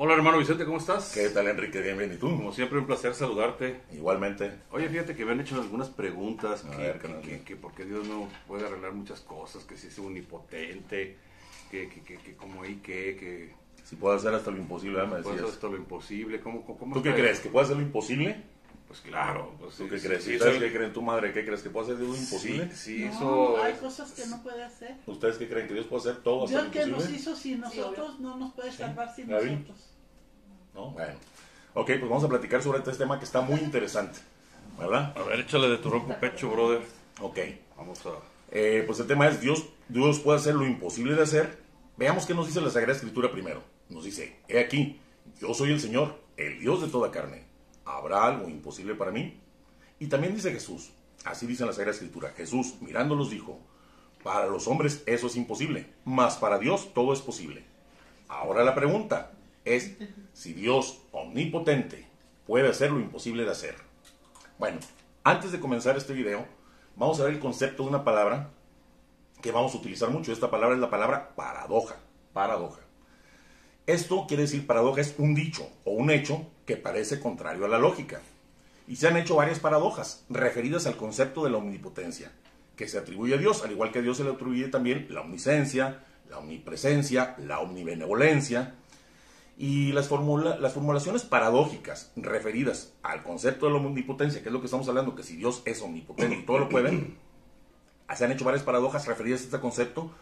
Hola hermano Vicente, ¿cómo estás? ¿Qué tal Enrique? Bien, bien. ¿Y tú? Como siempre, un placer saludarte. Igualmente. Oye, fíjate que me han hecho algunas preguntas, A que, ver, que, que- que por qué Dios no puede arreglar muchas cosas, que si es omnipotente, que, que, que, que como ahí que, que Si puedo hacer hasta lo imposible, ¿verdad? me puede hacer esto lo imposible, ¿cómo, cómo, ¿Tú qué está? crees? ¿Que puede hacer lo imposible? Pues claro. Pues, ¿Tú sí, qué sí, crees? sí, ¿Ustedes eso- qué creen? ¿Tu madre qué crees? ¿Que puede hacer lo imposible? Sí, sí, no, eso... hay cosas que no puede hacer. ¿Ustedes qué creen? ¿Que Dios puede hacer todo hasta Dios lo que nos imposible? hizo sin nosotros no nos puede salvar sin nosotros. ¿No? Bueno. Ok, pues vamos a platicar sobre este tema que está muy interesante. ¿Verdad? A ver, échale de tu ronco pecho, brother. Ok. Vamos a... Eh, pues el tema es Dios, Dios puede hacer lo imposible de hacer. Veamos qué nos dice la Sagrada Escritura primero. Nos dice, he aquí, yo soy el Señor, el Dios de toda carne. ¿Habrá algo imposible para mí? Y también dice Jesús, así dice en la Sagrada Escritura, Jesús mirándolos dijo, para los hombres eso es imposible, mas para Dios todo es posible. Ahora la pregunta es si Dios omnipotente puede hacer lo imposible de hacer. Bueno, antes de comenzar este video, vamos a ver el concepto de una palabra que vamos a utilizar mucho. Esta palabra es la palabra paradoja. Paradoja. Esto quiere decir paradoja es un dicho o un hecho que parece contrario a la lógica. Y se han hecho varias paradojas referidas al concepto de la omnipotencia, que se atribuye a Dios, al igual que a Dios se le atribuye también la omniscencia, la omnipresencia, la omnibenevolencia. Y las, formula- las formulaciones paradójicas referidas al concepto de la omnipotencia, que es lo que estamos hablando, que si Dios es omnipotente y todo lo puede, se han hecho varias paradojas referidas a este concepto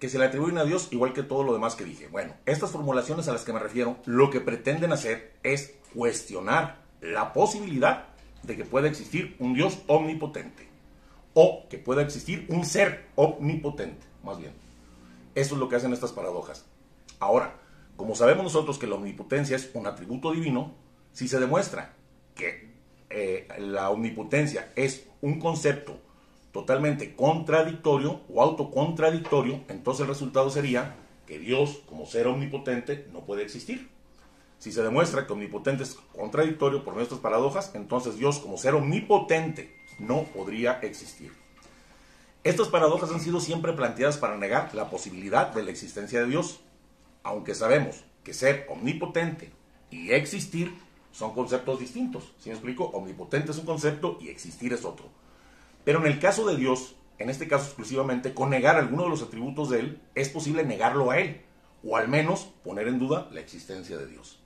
que se le atribuyen a Dios igual que todo lo demás que dije. Bueno, estas formulaciones a las que me refiero, lo que pretenden hacer es cuestionar la posibilidad de que pueda existir un Dios omnipotente o que pueda existir un ser omnipotente, más bien. Eso es lo que hacen estas paradojas. Ahora, como sabemos nosotros que la omnipotencia es un atributo divino, si se demuestra que eh, la omnipotencia es un concepto totalmente contradictorio o autocontradictorio, entonces el resultado sería que Dios, como ser omnipotente, no puede existir. Si se demuestra que omnipotente es contradictorio por nuestras paradojas, entonces Dios, como ser omnipotente, no podría existir. Estas paradojas han sido siempre planteadas para negar la posibilidad de la existencia de Dios, aunque sabemos que ser omnipotente y existir son conceptos distintos. ¿Sí me explico? Omnipotente es un concepto y existir es otro. Pero en el caso de Dios, en este caso exclusivamente, con negar alguno de los atributos de Él, es posible negarlo a Él, o al menos poner en duda la existencia de Dios.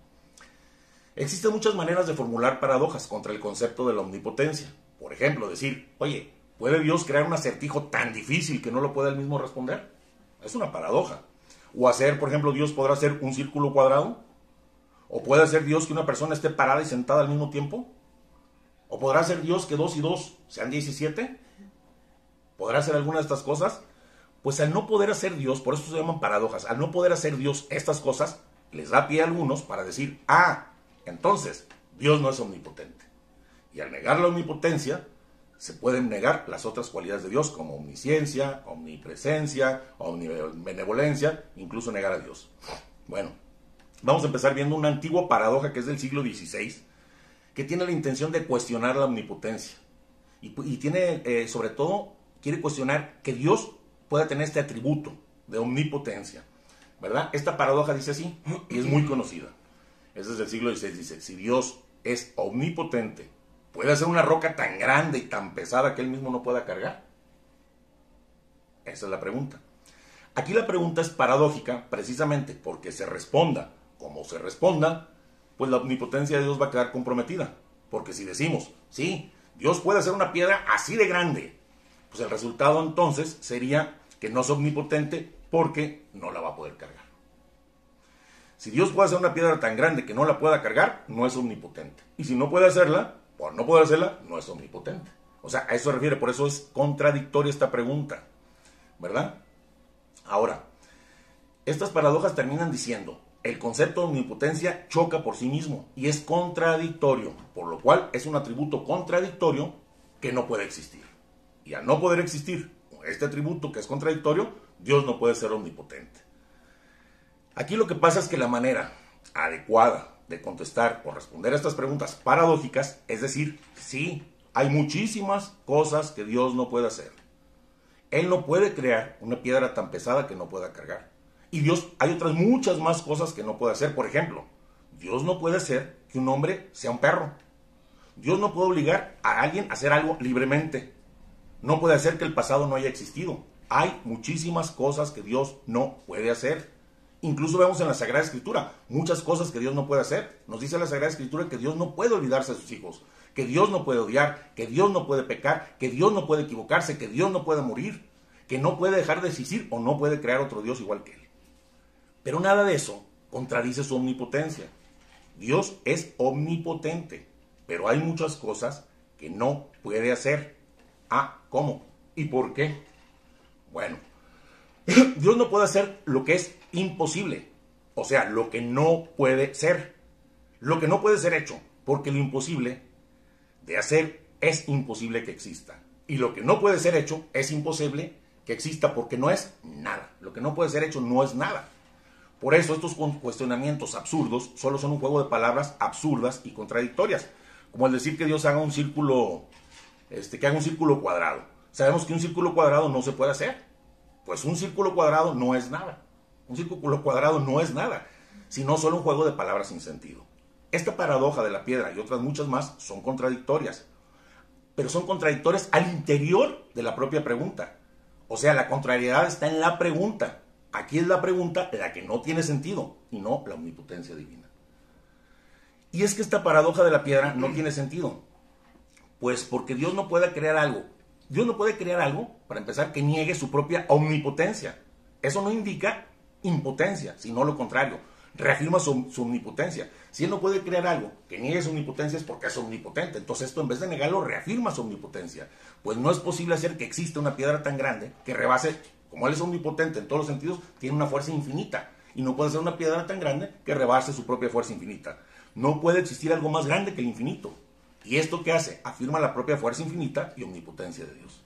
Existen muchas maneras de formular paradojas contra el concepto de la omnipotencia. Por ejemplo, decir, oye, ¿puede Dios crear un acertijo tan difícil que no lo pueda él mismo responder? Es una paradoja. O hacer, por ejemplo, Dios podrá hacer un círculo cuadrado. ¿O puede hacer Dios que una persona esté parada y sentada al mismo tiempo? ¿O podrá ser Dios que dos y dos sean 17? ¿Podrá hacer alguna de estas cosas? Pues al no poder hacer Dios, por eso se llaman paradojas, al no poder hacer Dios estas cosas, les da pie a algunos para decir, ah, entonces Dios no es omnipotente. Y al negar la omnipotencia, se pueden negar las otras cualidades de Dios, como omnisciencia, omnipresencia, omnibenevolencia, incluso negar a Dios. Bueno, vamos a empezar viendo una antigua paradoja que es del siglo XVI, que tiene la intención de cuestionar la omnipotencia. Y, tiene, eh, sobre todo, quiere cuestionar que Dios pueda tener este atributo de omnipotencia. ¿Verdad? Esta paradoja dice así, y es muy conocida. Es desde el siglo XVI, dice, si Dios es omnipotente, ¿puede hacer una roca tan grande y tan pesada que él mismo no pueda cargar? Esa es la pregunta. Aquí la pregunta es paradójica precisamente porque se responda como se responda, pues la omnipotencia de Dios va a quedar comprometida. Porque si decimos, sí, Dios puede hacer una piedra así de grande, pues el resultado entonces sería que no es omnipotente porque no la va a poder cargar. Si Dios puede hacer una piedra tan grande que no la pueda cargar, no es omnipotente. Y si no puede hacerla, por no poder hacerla, no es omnipotente. O sea, a eso se refiere, por eso es contradictoria esta pregunta. ¿Verdad? Ahora, estas paradojas terminan diciendo, el concepto de omnipotencia choca por sí mismo y es contradictorio, por lo cual es un atributo contradictorio que no puede existir. Y al no poder existir este atributo que es contradictorio, Dios no puede ser omnipotente. Aquí lo que pasa es que la manera adecuada de contestar o responder a estas preguntas paradójicas es decir, sí, hay muchísimas cosas que Dios no puede hacer. Él no puede crear una piedra tan pesada que no pueda cargar. Y Dios, hay otras muchas más cosas que no puede hacer. Por ejemplo, Dios no puede hacer que un hombre sea un perro. Dios no puede obligar a alguien a hacer algo libremente. No puede hacer que el pasado no haya existido. Hay muchísimas cosas que Dios no puede hacer. Incluso vemos en la Sagrada Escritura muchas cosas que Dios no puede hacer. Nos dice la Sagrada Escritura que Dios no puede olvidarse de sus hijos, que Dios no puede odiar, que Dios no puede pecar, que Dios no puede equivocarse, que Dios no puede morir, que no puede dejar de existir o no puede crear otro Dios igual que Él. Pero nada de eso contradice su omnipotencia. Dios es omnipotente, pero hay muchas cosas que no puede hacer. Ah, ¿cómo? ¿Y por qué? Bueno, Dios no puede hacer lo que es imposible, o sea, lo que no puede ser, lo que no puede ser hecho, porque lo imposible de hacer es imposible que exista. Y lo que no puede ser hecho es imposible que exista porque no es nada. Lo que no puede ser hecho no es nada. Por eso estos cuestionamientos absurdos solo son un juego de palabras absurdas y contradictorias, como el decir que Dios haga un círculo, este, que haga un círculo cuadrado. Sabemos que un círculo cuadrado no se puede hacer, pues un círculo cuadrado no es nada. Un círculo cuadrado no es nada, sino solo un juego de palabras sin sentido. Esta paradoja de la piedra y otras muchas más son contradictorias, pero son contradictorias al interior de la propia pregunta. O sea, la contrariedad está en la pregunta. Aquí es la pregunta la que no tiene sentido y no la omnipotencia divina. Y es que esta paradoja de la piedra no tiene sentido. Pues porque Dios no puede crear algo Dios no puede crear algo, para empezar, que niegue su propia omnipotencia. Eso no indica impotencia, sino lo contrario. Reafirma su, omnipotencia. Si Él no puede crear algo que niegue su omnipotencia es porque es omnipotente. Entonces esto en vez de negarlo, reafirma su omnipotencia. Pues no es posible hacer que exista una piedra tan grande que rebase, como Él es omnipotente en todos los sentidos, tiene una fuerza infinita. Y no puede ser una piedra tan grande que rebase su propia fuerza infinita. No puede existir algo más grande que el infinito. ¿Y esto qué hace? Afirma la propia fuerza infinita y omnipotencia de Dios.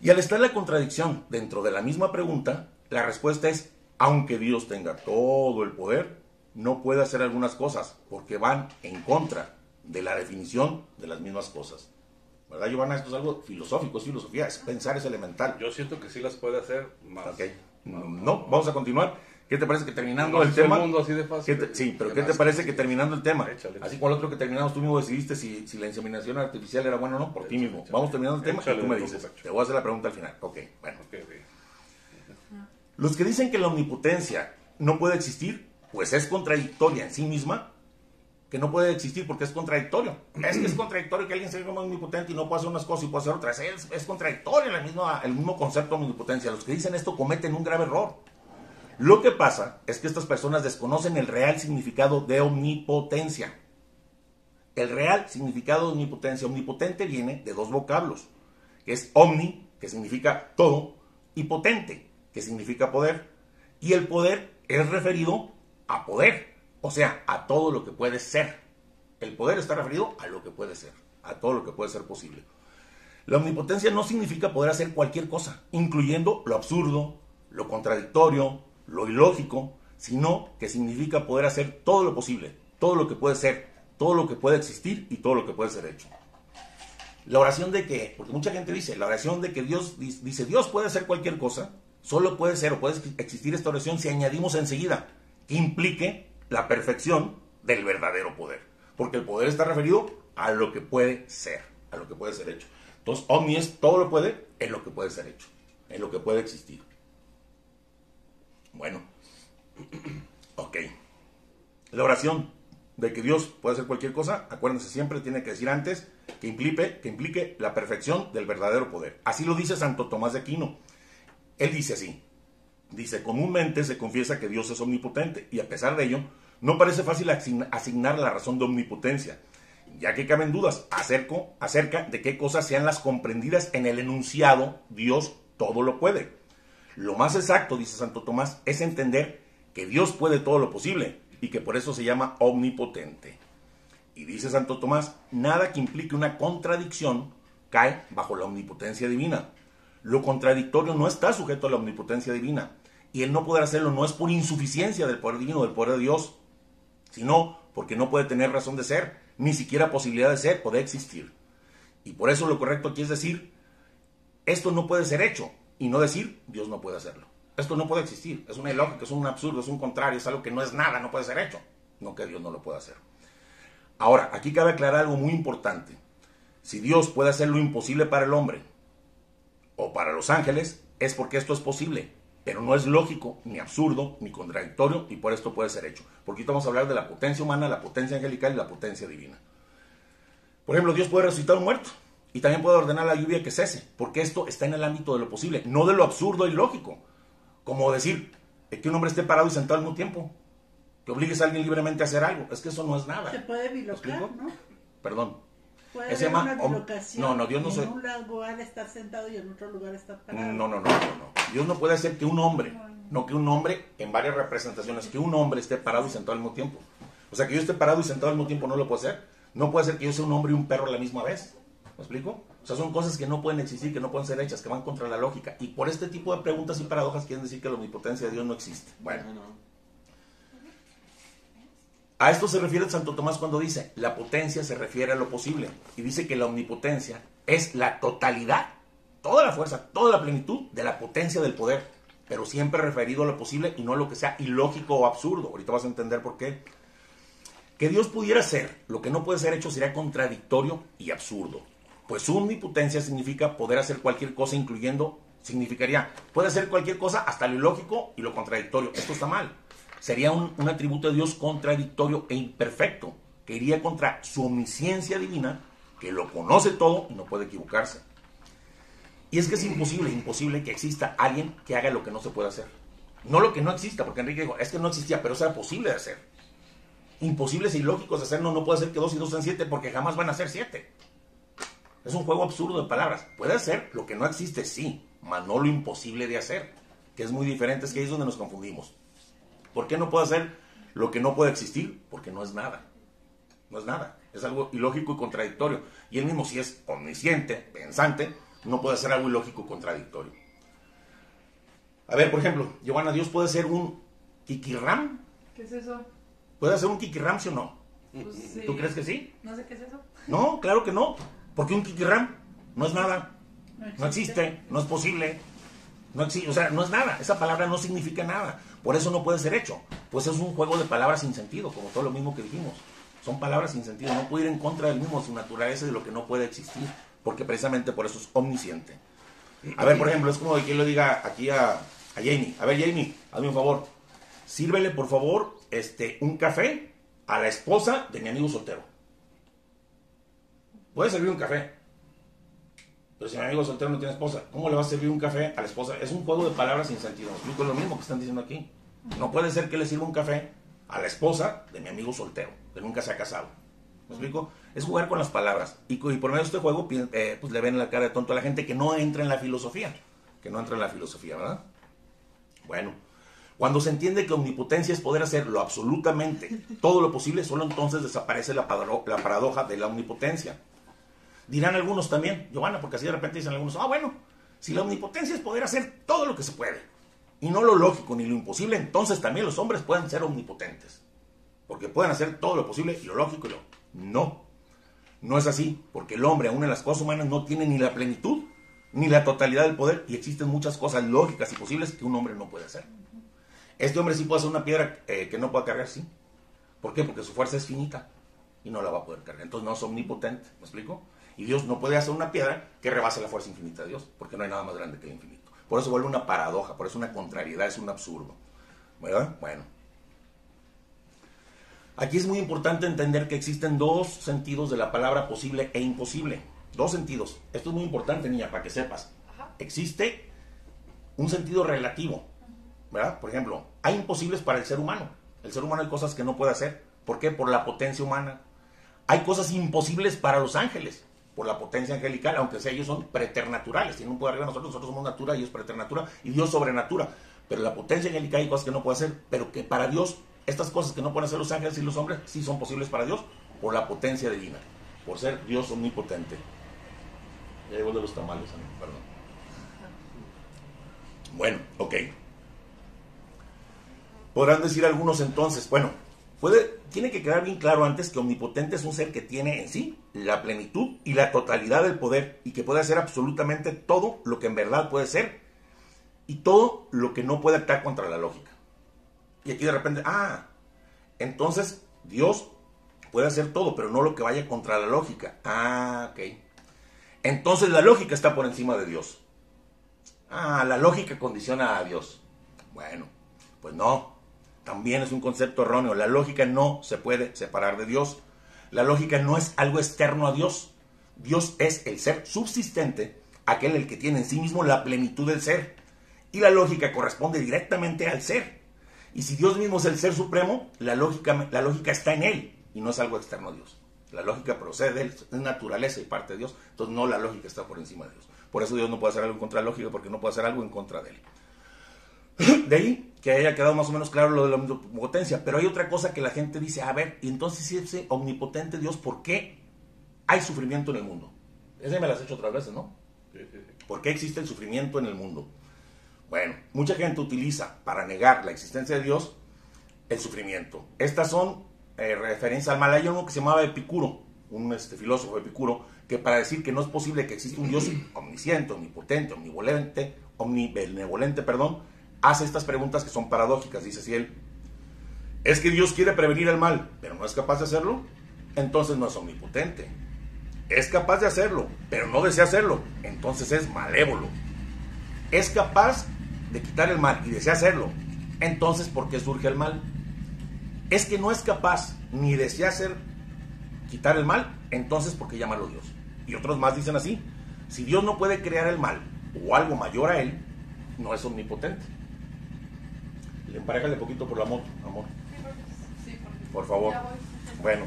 Y al estar la contradicción dentro de la misma pregunta, la respuesta es, aunque Dios tenga todo el poder, no puede hacer algunas cosas porque van en contra de la definición de las mismas cosas. ¿Verdad, Giovanna? Esto es algo filosófico, es filosofía, es pensar, es elemental. Yo siento que sí las puede hacer más. No, vamos a continuar. ¿Qué te parece que terminando el tema? así de fácil, sí, pero ¿qué te parece que terminando el tema? Así como el otro que terminamos, tú mismo decidiste si, la inseminación artificial era buena o no, por ti mismo. Vamos terminando el tema y tú me dices. Te voy a hacer la pregunta al final. Ok, bueno. Los que dicen que la omnipotencia no puede existir, pues es contradictoria en sí misma, que no puede existir porque es contradictorio. Es que es contradictorio que alguien sea como omnipotente y no pueda hacer unas cosas y pueda hacer otras. Es, es contradictorio el mismo, el mismo concepto de omnipotencia. Los que dicen esto cometen un grave error. Lo que pasa es que estas personas desconocen el real significado de omnipotencia. El real significado de omnipotencia, omnipotente viene de dos vocablos, que es omni, que significa todo, y potente, que significa poder. Y el poder es referido a poder, o sea, a todo lo que puede ser. El poder está referido a lo que puede ser, a todo lo que puede ser posible. La omnipotencia no significa poder hacer cualquier cosa, incluyendo lo absurdo, lo contradictorio, lo ilógico, sino que significa poder hacer todo lo posible, todo lo que puede ser, todo lo que puede existir y todo lo que puede ser hecho. La oración de que, porque mucha gente dice, la oración de que Dios dice, Dios puede hacer cualquier cosa, solo puede ser o puede existir esta oración si añadimos enseguida que implique la perfección del verdadero poder. Porque el poder está referido a lo que puede ser, a lo que puede ser hecho. Entonces, Omni es todo lo puede en lo que puede ser hecho, en lo que puede existir. Bueno, ok. La oración de que Dios puede hacer cualquier cosa, acuérdense siempre, tiene que decir antes que implique, que implique la perfección del verdadero poder. Así lo dice Santo Tomás de Aquino. Él dice así, dice, comúnmente se confiesa que Dios es omnipotente y a pesar de ello, no parece fácil asignar la razón de omnipotencia, ya que caben dudas acerca, acerca de qué cosas sean las comprendidas en el enunciado Dios todo lo puede. Lo más exacto, dice Santo Tomás, es entender que Dios puede todo lo posible y que por eso se llama omnipotente. Y dice Santo Tomás, nada que implique una contradicción cae bajo la omnipotencia divina. Lo contradictorio no está sujeto a la omnipotencia divina. Y el no poder hacerlo no es por insuficiencia del poder divino, del poder de Dios, sino porque no puede tener razón de ser, ni siquiera posibilidad de ser, poder existir. Y por eso lo correcto aquí es decir, esto no puede ser hecho, y no decir Dios no puede hacerlo. Esto no puede existir. Es una ilógica, es un absurdo, es un contrario, es algo que no es nada, no puede ser hecho. No que Dios no lo pueda hacer. Ahora, aquí cabe aclarar algo muy importante. Si Dios puede hacer lo imposible para el hombre o para los ángeles, es porque esto es posible. Pero no es lógico, ni absurdo, ni contradictorio, y por esto puede ser hecho. Porque ahorita vamos a hablar de la potencia humana, la potencia angelical y la potencia divina. Por ejemplo, Dios puede resucitar a un muerto. Y también puede ordenar la lluvia que cese, porque esto está en el ámbito de lo posible, no de lo absurdo y lógico. Como decir que un hombre esté parado y sentado al mismo tiempo, que obligues a alguien libremente a hacer algo. Es que eso no es nada. Se puede bilocar, ¿no? Perdón. Puede haber una bilocación. No, no, Dios no en un lugar está sentado y en otro lugar está parado. No, no, no, no, no. Dios no puede hacer que un hombre, no que un hombre, en varias representaciones, que un hombre esté parado y sentado al mismo tiempo. O sea, que yo esté parado y sentado al mismo tiempo no lo puedo hacer. No puede ser que yo sea un hombre y un perro a la misma vez. ¿Me explico? O sea, son cosas que no pueden existir, que no pueden ser hechas, que van contra la lógica. Y por este tipo de preguntas y paradojas quieren decir que la omnipotencia de Dios no existe. Bueno. A esto se refiere Santo Tomás cuando dice, la potencia se refiere a lo posible. Y dice que la omnipotencia es la totalidad, toda la fuerza, toda la plenitud de la potencia del poder. Pero siempre referido a lo posible y no a lo que sea ilógico o absurdo. Ahorita vas a entender por qué. Que Dios pudiera ser lo que no puede ser hecho sería contradictorio y absurdo. Pues omnipotencia significa poder hacer cualquier cosa, incluyendo, significaría, puede hacer cualquier cosa hasta lo ilógico y lo contradictorio. Esto está mal. Sería un, atributo de Dios contradictorio e imperfecto, que iría contra su omnisciencia divina, que lo conoce todo y no puede equivocarse. Y es que es imposible, imposible que exista alguien que haga lo que no se puede hacer. No lo que no exista, porque Enrique dijo, es que no existía, pero eso era posible de hacer imposibles e ilógicos de hacer, no, no puede ser que 2 y 2 sean 7 porque jamás van a ser 7. Es un juego absurdo de palabras. Puede ser lo que no existe, sí, mas no lo imposible de hacer, que es muy diferente, es que ahí es donde nos confundimos. ¿Por qué no puede hacer lo que no puede existir? Porque no es nada. No es nada. Es algo ilógico y contradictorio. Y él mismo, si es omnisciente, pensante, no puede ser algo ilógico y contradictorio. A ver, por ejemplo, Giovanna, Dios puede ser un Kikirram. ¿Qué es eso? ¿Puede hacer un Kikirram, o no? Pues ¿Tú crees que sí? No sé qué es eso. No, claro que no. Porque un Kikirram no es nada. No existe, no es posible. No existe, o sea, no es nada. Esa palabra no significa nada. Por eso no puede ser hecho. Pues es un juego de palabras sin sentido, como todo lo mismo que dijimos. Son palabras sin sentido. No puede ir en contra del mismo, su naturaleza de lo que no puede existir. Porque precisamente por eso es omnisciente. A ver, por ejemplo, es como que yo diga aquí a, a Jamie. A ver, Jamie, hazme un favor. Sírvele, por favor, este, un café a la esposa de mi amigo soltero. Puede servir un café. Pero si mi amigo soltero no tiene esposa, ¿cómo le va a servir un café a la esposa? Es un juego de palabras sin sentido. explico lo mismo que están diciendo aquí. No puede ser que le sirva un café a la esposa de mi amigo soltero, que nunca se ha casado. ¿Me explico? Es jugar con las palabras. Y, por medio de este juego, eh, pues le ven la cara de tonto a la gente que no entra en la filosofía. Que no entra en la filosofía, ¿verdad? Bueno, cuando se entiende que omnipotencia es poder hacer lo absolutamente todo lo posible, solo entonces desaparece la, la paradoja de la omnipotencia. Dirán algunos también, Giovanna, porque así de repente dicen algunos, ah, bueno, si la omnipotencia es poder hacer todo lo que se puede, y no lo lógico ni lo imposible, entonces también los hombres pueden ser omnipotentes. Porque pueden hacer todo lo posible y lo lógico y lo... No, no es así, porque el hombre, aún en las cosas humanas, no tiene ni la plenitud ni la totalidad del poder y existen muchas cosas lógicas y posibles que un hombre no puede hacer. Este hombre sí puede hacer una piedra eh, que no pueda cargar, sí. ¿Por qué? Porque su fuerza es finita y no la va a poder cargar. Entonces no es omnipotente, ¿me explico? Y Dios no puede hacer una piedra que rebase la fuerza infinita de Dios, porque no hay nada más grande que el infinito. Por eso vuelve una paradoja, por eso una contrariedad, es un absurdo. ¿Verdad? Bueno. Aquí es muy importante entender que existen dos sentidos de la palabra posible e imposible. Dos sentidos. Esto es muy importante, niña, para que sepas. Existe un sentido relativo, ¿verdad? Por ejemplo, hay imposibles para el ser humano. El ser humano hay cosas que no puede hacer. ¿Por qué? Por la potencia humana. Hay cosas imposibles para los ángeles, por la potencia angelical, aunque sea ellos son preternaturales. Tienen un poder arriba nosotros, nosotros somos natura, ellos preternatura y Dios sobrenatura. Pero la potencia angelical hay cosas que no puede hacer, pero que para Dios, estas cosas que no pueden hacer los ángeles y los hombres, sí son posibles para Dios, por la potencia divina, por ser Dios omnipotente. Ya llegó de los tamales, perdón. Bueno, ok. Podrán decir algunos entonces, bueno, puede, tiene que quedar bien claro antes que omnipotente es un ser que tiene en sí la plenitud y la totalidad del poder y que puede hacer absolutamente todo lo que en verdad puede ser y todo lo que no puede actuar contra la lógica. Y aquí de repente, ah, entonces Dios puede hacer todo, pero no lo que vaya contra la lógica. Ah, ok. Entonces la lógica está por encima de Dios. Ah, la lógica condiciona a Dios. Bueno, pues no. También es un concepto erróneo. La lógica no se puede separar de Dios. La lógica no es algo externo a Dios. Dios es el ser subsistente, aquel el que tiene en sí mismo la plenitud del ser. Y la lógica corresponde directamente al ser. Y si Dios mismo es el ser supremo, la lógica, la lógica está en él y no es algo externo a Dios. La lógica procede de es naturaleza y parte de Dios. Entonces no la lógica está por encima de Dios. Por eso Dios no puede hacer algo en contra de la lógica, porque no puede hacer algo en contra de él. De ahí que haya quedado más o menos claro lo de la omnipotencia. Pero hay otra cosa que la gente dice, a ver, y entonces si es omnipotente Dios, ¿por qué hay sufrimiento en el mundo? Esa me la has hecho otras veces, ¿no? ¿Por qué existe el sufrimiento en el mundo? Bueno, mucha gente utiliza para negar la existencia de Dios el sufrimiento. Estas son eh, referencias al mal. Hay uno que se llamaba Epicuro, un este, filósofo Epicuro, que para decir que no es posible que exista un Dios omnisciente, omnipotente, omnivolente, omnibenevolente, perdón, hace estas preguntas que son paradójicas. Dice si él, es que Dios quiere prevenir el mal, pero no es capaz de hacerlo, entonces no es omnipotente. Es capaz de hacerlo, pero no desea hacerlo, entonces es malévolo. Es capaz de quitar el mal y desea hacerlo, entonces ¿por qué surge el mal? Es que no es capaz ni desea hacer quitar el mal, entonces ¿por qué llamarlo Dios? Y otros más dicen así, si Dios no puede crear el mal o algo mayor a él, no es omnipotente. Le emparejale poquito por la moto, amor. Por favor. Bueno,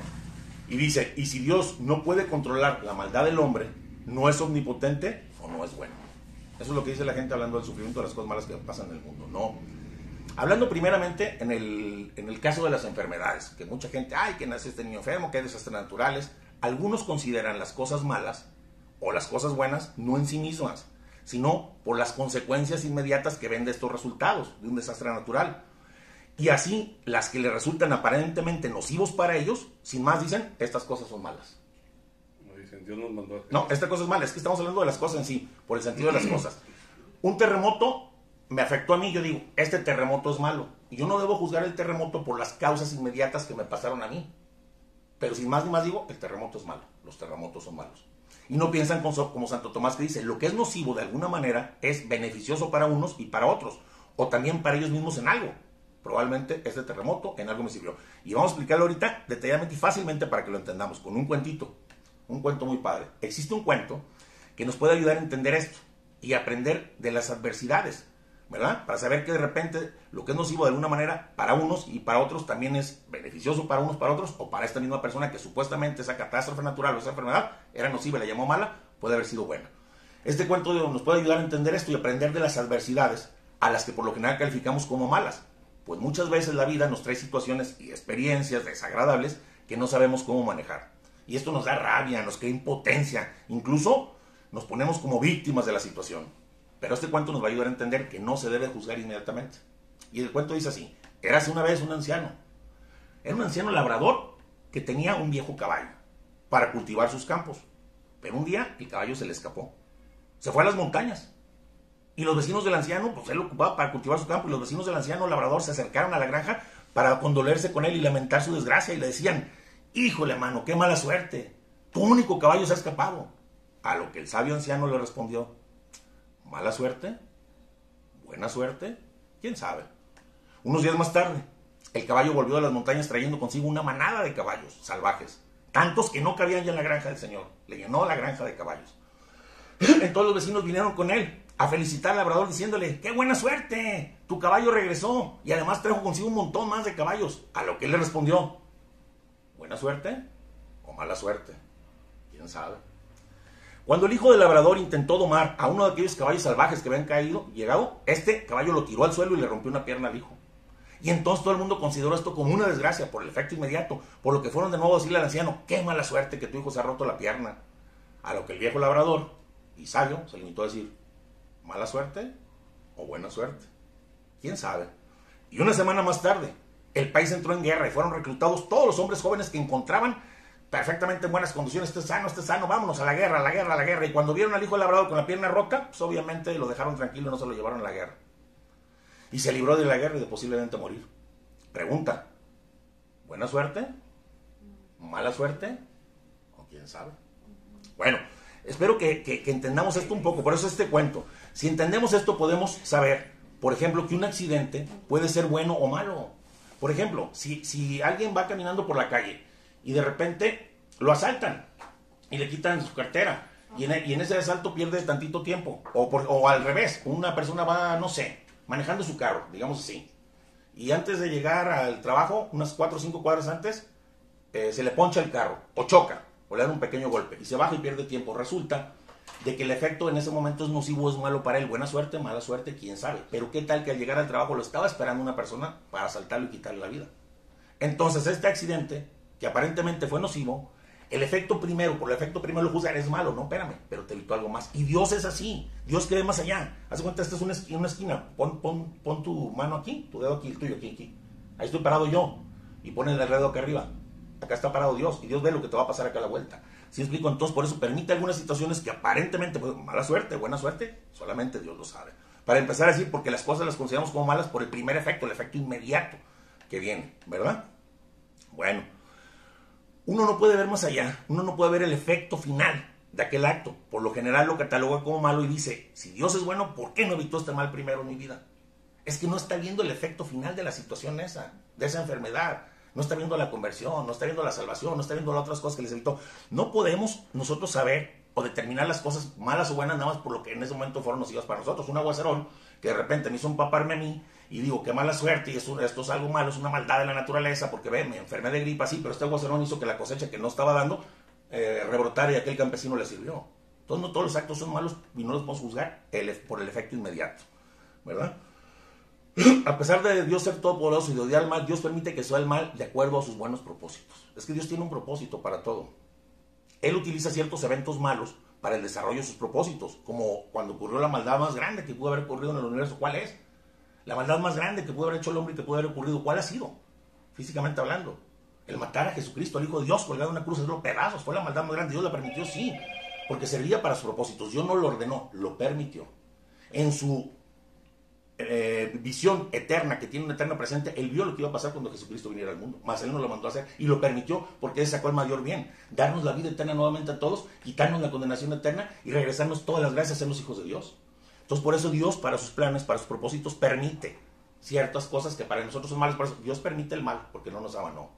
y dice, y si Dios no puede controlar la maldad del hombre, ¿no es omnipotente o no es bueno? Eso es lo que dice la gente hablando del sufrimiento de las cosas malas que pasan en el mundo. No. Hablando primeramente en el, en el caso de las enfermedades, que mucha gente, ay, que nace este niño enfermo, que hay desastres naturales. Algunos consideran las cosas malas o las cosas buenas no en sí mismas, sino por las consecuencias inmediatas que ven de estos resultados de un desastre natural. Y así, las que le resultan aparentemente nocivos para ellos, sin más dicen, estas cosas son malas. No, esta cosa es mala, es que estamos hablando de las cosas en sí, por el sentido de las cosas. Un terremoto me afectó a mí, yo digo, este terremoto es malo. Y yo no debo juzgar el terremoto por las causas inmediatas que me pasaron a mí. Pero sin más ni más digo, el terremoto es malo, los terremotos son malos. Y no piensan como Santo Tomás que dice, lo que es nocivo de alguna manera es beneficioso para unos y para otros, o también para ellos mismos en algo. Probablemente este terremoto en algo me sirvió. Y vamos a explicarlo ahorita detalladamente y fácilmente para que lo entendamos, con un cuentito un cuento muy padre. Existe un cuento que nos puede ayudar a entender esto y aprender de las adversidades, ¿verdad? Para saber que de repente lo que es nocivo de alguna manera para unos y para otros también es beneficioso para unos, para otros, o para esta misma persona que supuestamente esa catástrofe natural o esa enfermedad era nociva y la llamó mala, puede haber sido buena. Este cuento nos puede ayudar a entender esto y aprender de las adversidades a las que por lo general calificamos como malas, pues muchas veces la vida nos trae situaciones y experiencias desagradables que no sabemos cómo manejar. Y esto nos da rabia, nos crea impotencia, incluso nos ponemos como víctimas de la situación. Pero este cuento nos va a ayudar a entender que no se debe juzgar inmediatamente. Y el cuento dice así, érase una vez un anciano. Era un anciano labrador que tenía un viejo caballo para cultivar sus campos. Pero un día el caballo se le escapó. Se fue a las montañas. Y los vecinos del anciano, pues él lo ocupaba para cultivar su campo, y los vecinos del anciano labrador se acercaron a la granja para condolerse con él y lamentar su desgracia y le decían, Híjole, mano, qué mala suerte. Tu único caballo se ha escapado. A lo que el sabio anciano le respondió, ¿mala suerte? ¿Buena suerte? ¿Quién sabe? Unos días más tarde, el caballo volvió a las montañas trayendo consigo una manada de caballos salvajes, tantos que no cabían ya en la granja del Señor. Le llenó la granja de caballos. Entonces los vecinos vinieron con él a felicitar al labrador diciéndole, ¡qué buena suerte! Tu caballo regresó y además trajo consigo un montón más de caballos. A lo que él le respondió, ¿Buena suerte o mala suerte? ¿Quién sabe? Cuando el hijo del labrador intentó domar a uno de aquellos caballos salvajes que habían caído, llegado, este caballo lo tiró al suelo y le rompió una pierna al hijo. Y entonces todo el mundo consideró esto como una desgracia por el efecto inmediato, por lo que fueron de nuevo a decirle al anciano, qué mala suerte que tu hijo se ha roto la pierna. A lo que el viejo labrador, y sabio, se limitó a decir, mala suerte o buena suerte. ¿Quién sabe? Y una semana más tarde, el país entró en guerra y fueron reclutados todos los hombres jóvenes que encontraban perfectamente en buenas condiciones, este sano, este sano, vámonos a la guerra, a la guerra, a la guerra. Y cuando vieron al hijo labrador con la pierna rota, pues obviamente lo dejaron tranquilo no se lo llevaron a la guerra. y se libró de la guerra y de posiblemente morir. Pregunta, ¿buena suerte? ¿Mala suerte? ¿O quién sabe? Bueno, espero que, que, entendamos esto un poco, por eso este cuento. Si entendemos esto podemos saber, por ejemplo, que un accidente puede ser bueno o malo. Por ejemplo, si, si alguien va caminando por la calle y de repente lo asaltan y le quitan su cartera y en, en ese asalto pierde tantito tiempo, o, al revés, una persona va, no sé, manejando su carro, digamos así, y antes de llegar al trabajo, unas 4 o 5 cuadras antes, eh, se le poncha el carro, o choca, o le da un pequeño golpe, y se baja y pierde tiempo. Resulta de que el efecto en ese momento es nocivo es malo para él. Buena suerte, mala suerte, quién sabe. Pero qué tal que al llegar al trabajo lo estaba esperando una persona para asaltarlo y quitarle la vida. Entonces este accidente, que aparentemente fue nocivo, el efecto primero, por el efecto primero lo juzgar es malo, no, espérame, pero te evitó algo más. Y Dios es así, Dios cree más allá. Haz cuenta, esta es una, una esquina, pon, pon, pon, tu mano aquí, tu dedo aquí, el tuyo aquí, aquí. Ahí estoy parado yo, y pon el dedo acá arriba. Acá está parado Dios, y Dios ve lo que te va a pasar acá a la vuelta. Si explico? Entonces, por eso permite algunas situaciones que aparentemente, pues, mala suerte, buena suerte, solamente Dios lo sabe. Para empezar a decir, porque las cosas las consideramos como malas por el primer efecto, el efecto inmediato que viene, ¿verdad? Bueno uno no puede ver más allá, uno no puede ver el efecto final de aquel acto. Por lo general lo cataloga como malo y dice, si Dios es bueno, ¿por qué no evitó este mal primero en mi vida? Es que no está viendo el efecto final de la situación esa, de esa enfermedad. No está viendo la conversión, no está viendo la salvación, no está viendo las otras cosas que les evitó. No podemos nosotros saber o determinar las cosas malas o buenas nada más por lo que en ese momento fueron nocivas para nosotros. Un aguacerón que de repente me hizo empaparme a mí y digo, qué mala suerte, y esto, es algo malo, es una maldad de la naturaleza, porque ve, me enfermé de gripa, sí, pero este aguacerón hizo que la cosecha que no estaba dando eh, rebotara y aquel campesino le sirvió. Entonces no todos los actos son malos y no los podemos juzgar por el efecto inmediato, ¿verdad? A pesar de Dios ser todopoderoso y de odiar al mal, Dios permite que sea el mal de acuerdo a sus buenos propósitos. Es que Dios tiene un propósito para todo. Él utiliza ciertos eventos malos para el desarrollo de sus propósitos, como cuando ocurrió la maldad más grande que pudo haber ocurrido en el universo. ¿Cuál es? La maldad más grande que pudo haber hecho el hombre y que pudo haber ocurrido, ¿cuál ha sido? Físicamente hablando. El matar a Jesucristo, el Hijo de Dios, colgado en una cruz, los pedazos. Fue la maldad más grande. Dios la permitió, sí. Porque servía para sus propósitos. Dios no lo ordenó, lo permitió. En su eh, visión eterna, que tiene un eterno presente, él vio lo que iba a pasar cuando Jesucristo viniera al mundo. Más él no lo mandó a hacer y lo permitió porque él sacó el mayor bien. Darnos la vida eterna nuevamente a todos, quitarnos la condenación eterna y regresarnos todas las gracias a ser los hijos de Dios. Entonces, por eso Dios, para sus planes, para sus propósitos, permite ciertas cosas que para nosotros son malas. Por eso Dios permite el mal, porque no nos ama, no.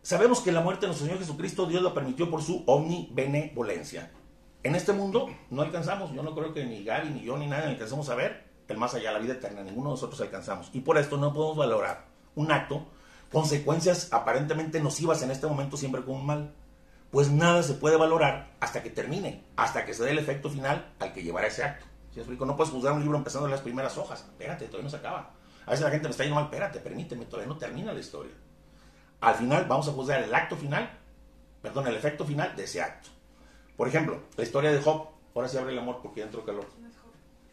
Sabemos que la muerte de nuestro Señor Jesucristo, Dios la permitió por su omnibenevolencia. En este mundo no alcanzamos, yo no creo que ni Gary, ni yo, ni nadie alcancemos a ver el más allá, la vida eterna. Ninguno de nosotros alcanzamos. Y por esto no podemos valorar un acto, consecuencias aparentemente nocivas en este momento siempre como un mal pues nada se puede valorar hasta que termine, hasta que se dé el efecto final al que llevará ese acto. Si explico? No puedes juzgar un libro empezando las primeras hojas. Espérate, todavía no se acaba. A veces la gente me está diciendo mal, espérate, permíteme, todavía no termina la historia. Al final vamos a juzgar el acto final, perdón, el efecto final de ese acto. Por ejemplo, la historia de Job. Ahora sí abre el amor porque entró calor.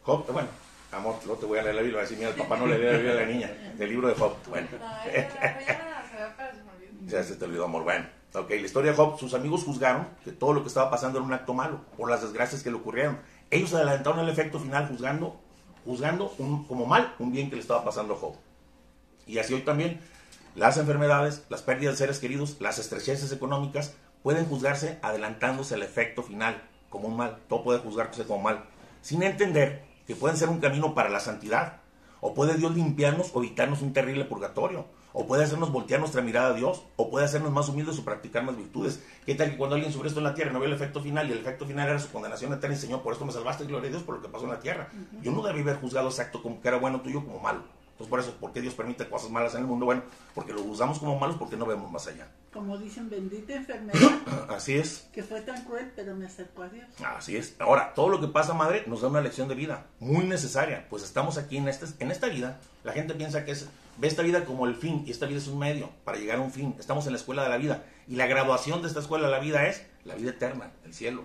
Job, bueno, amor, luego te voy a leer la Biblia. a decir, mira, el papá no le lee la Biblia a la niña. Del libro de Job. Bueno. ya se te olvidó, amor. Bueno. Ok, la historia de Job, sus amigos juzgaron que todo lo que estaba pasando era un acto malo, por las desgracias que le ocurrieron. Ellos adelantaron el efecto final juzgando, juzgando un, como mal un bien que le estaba pasando a Job. Y así hoy también, las enfermedades, las pérdidas de seres queridos, las estrecheces económicas, pueden juzgarse adelantándose el efecto final como un mal. Todo puede juzgarse como mal, sin entender que pueden ser un camino para la santidad. O puede Dios limpiarnos o evitarnos un terrible purgatorio o puede hacernos voltear nuestra mirada a Dios, o puede hacernos más humildes o practicar más virtudes. ¿Qué tal que cuando alguien sufre esto en la tierra no vio el efecto final y el efecto final era su condenación eterna y Señor, por esto me salvaste, gloria a Dios, por lo que pasó en la tierra? Yo no debí haber juzgado ese acto como que era bueno tuyo como malo. Entonces, por eso, ¿por qué Dios permite cosas malas en el mundo? Bueno, porque lo usamos como malos porque no vemos más allá. Como dicen, bendita enfermedad. Así es. Que fue tan cruel, pero me acercó a Dios. Así es. Ahora, todo lo que pasa, madre, nos da una lección de vida muy necesaria. Pues estamos aquí en, este, en esta vida. La gente piensa que es, ve esta vida como el fin y esta vida es un medio para llegar a un fin. Estamos en la escuela de la vida. Y la graduación de esta escuela de la vida es la vida eterna, el cielo.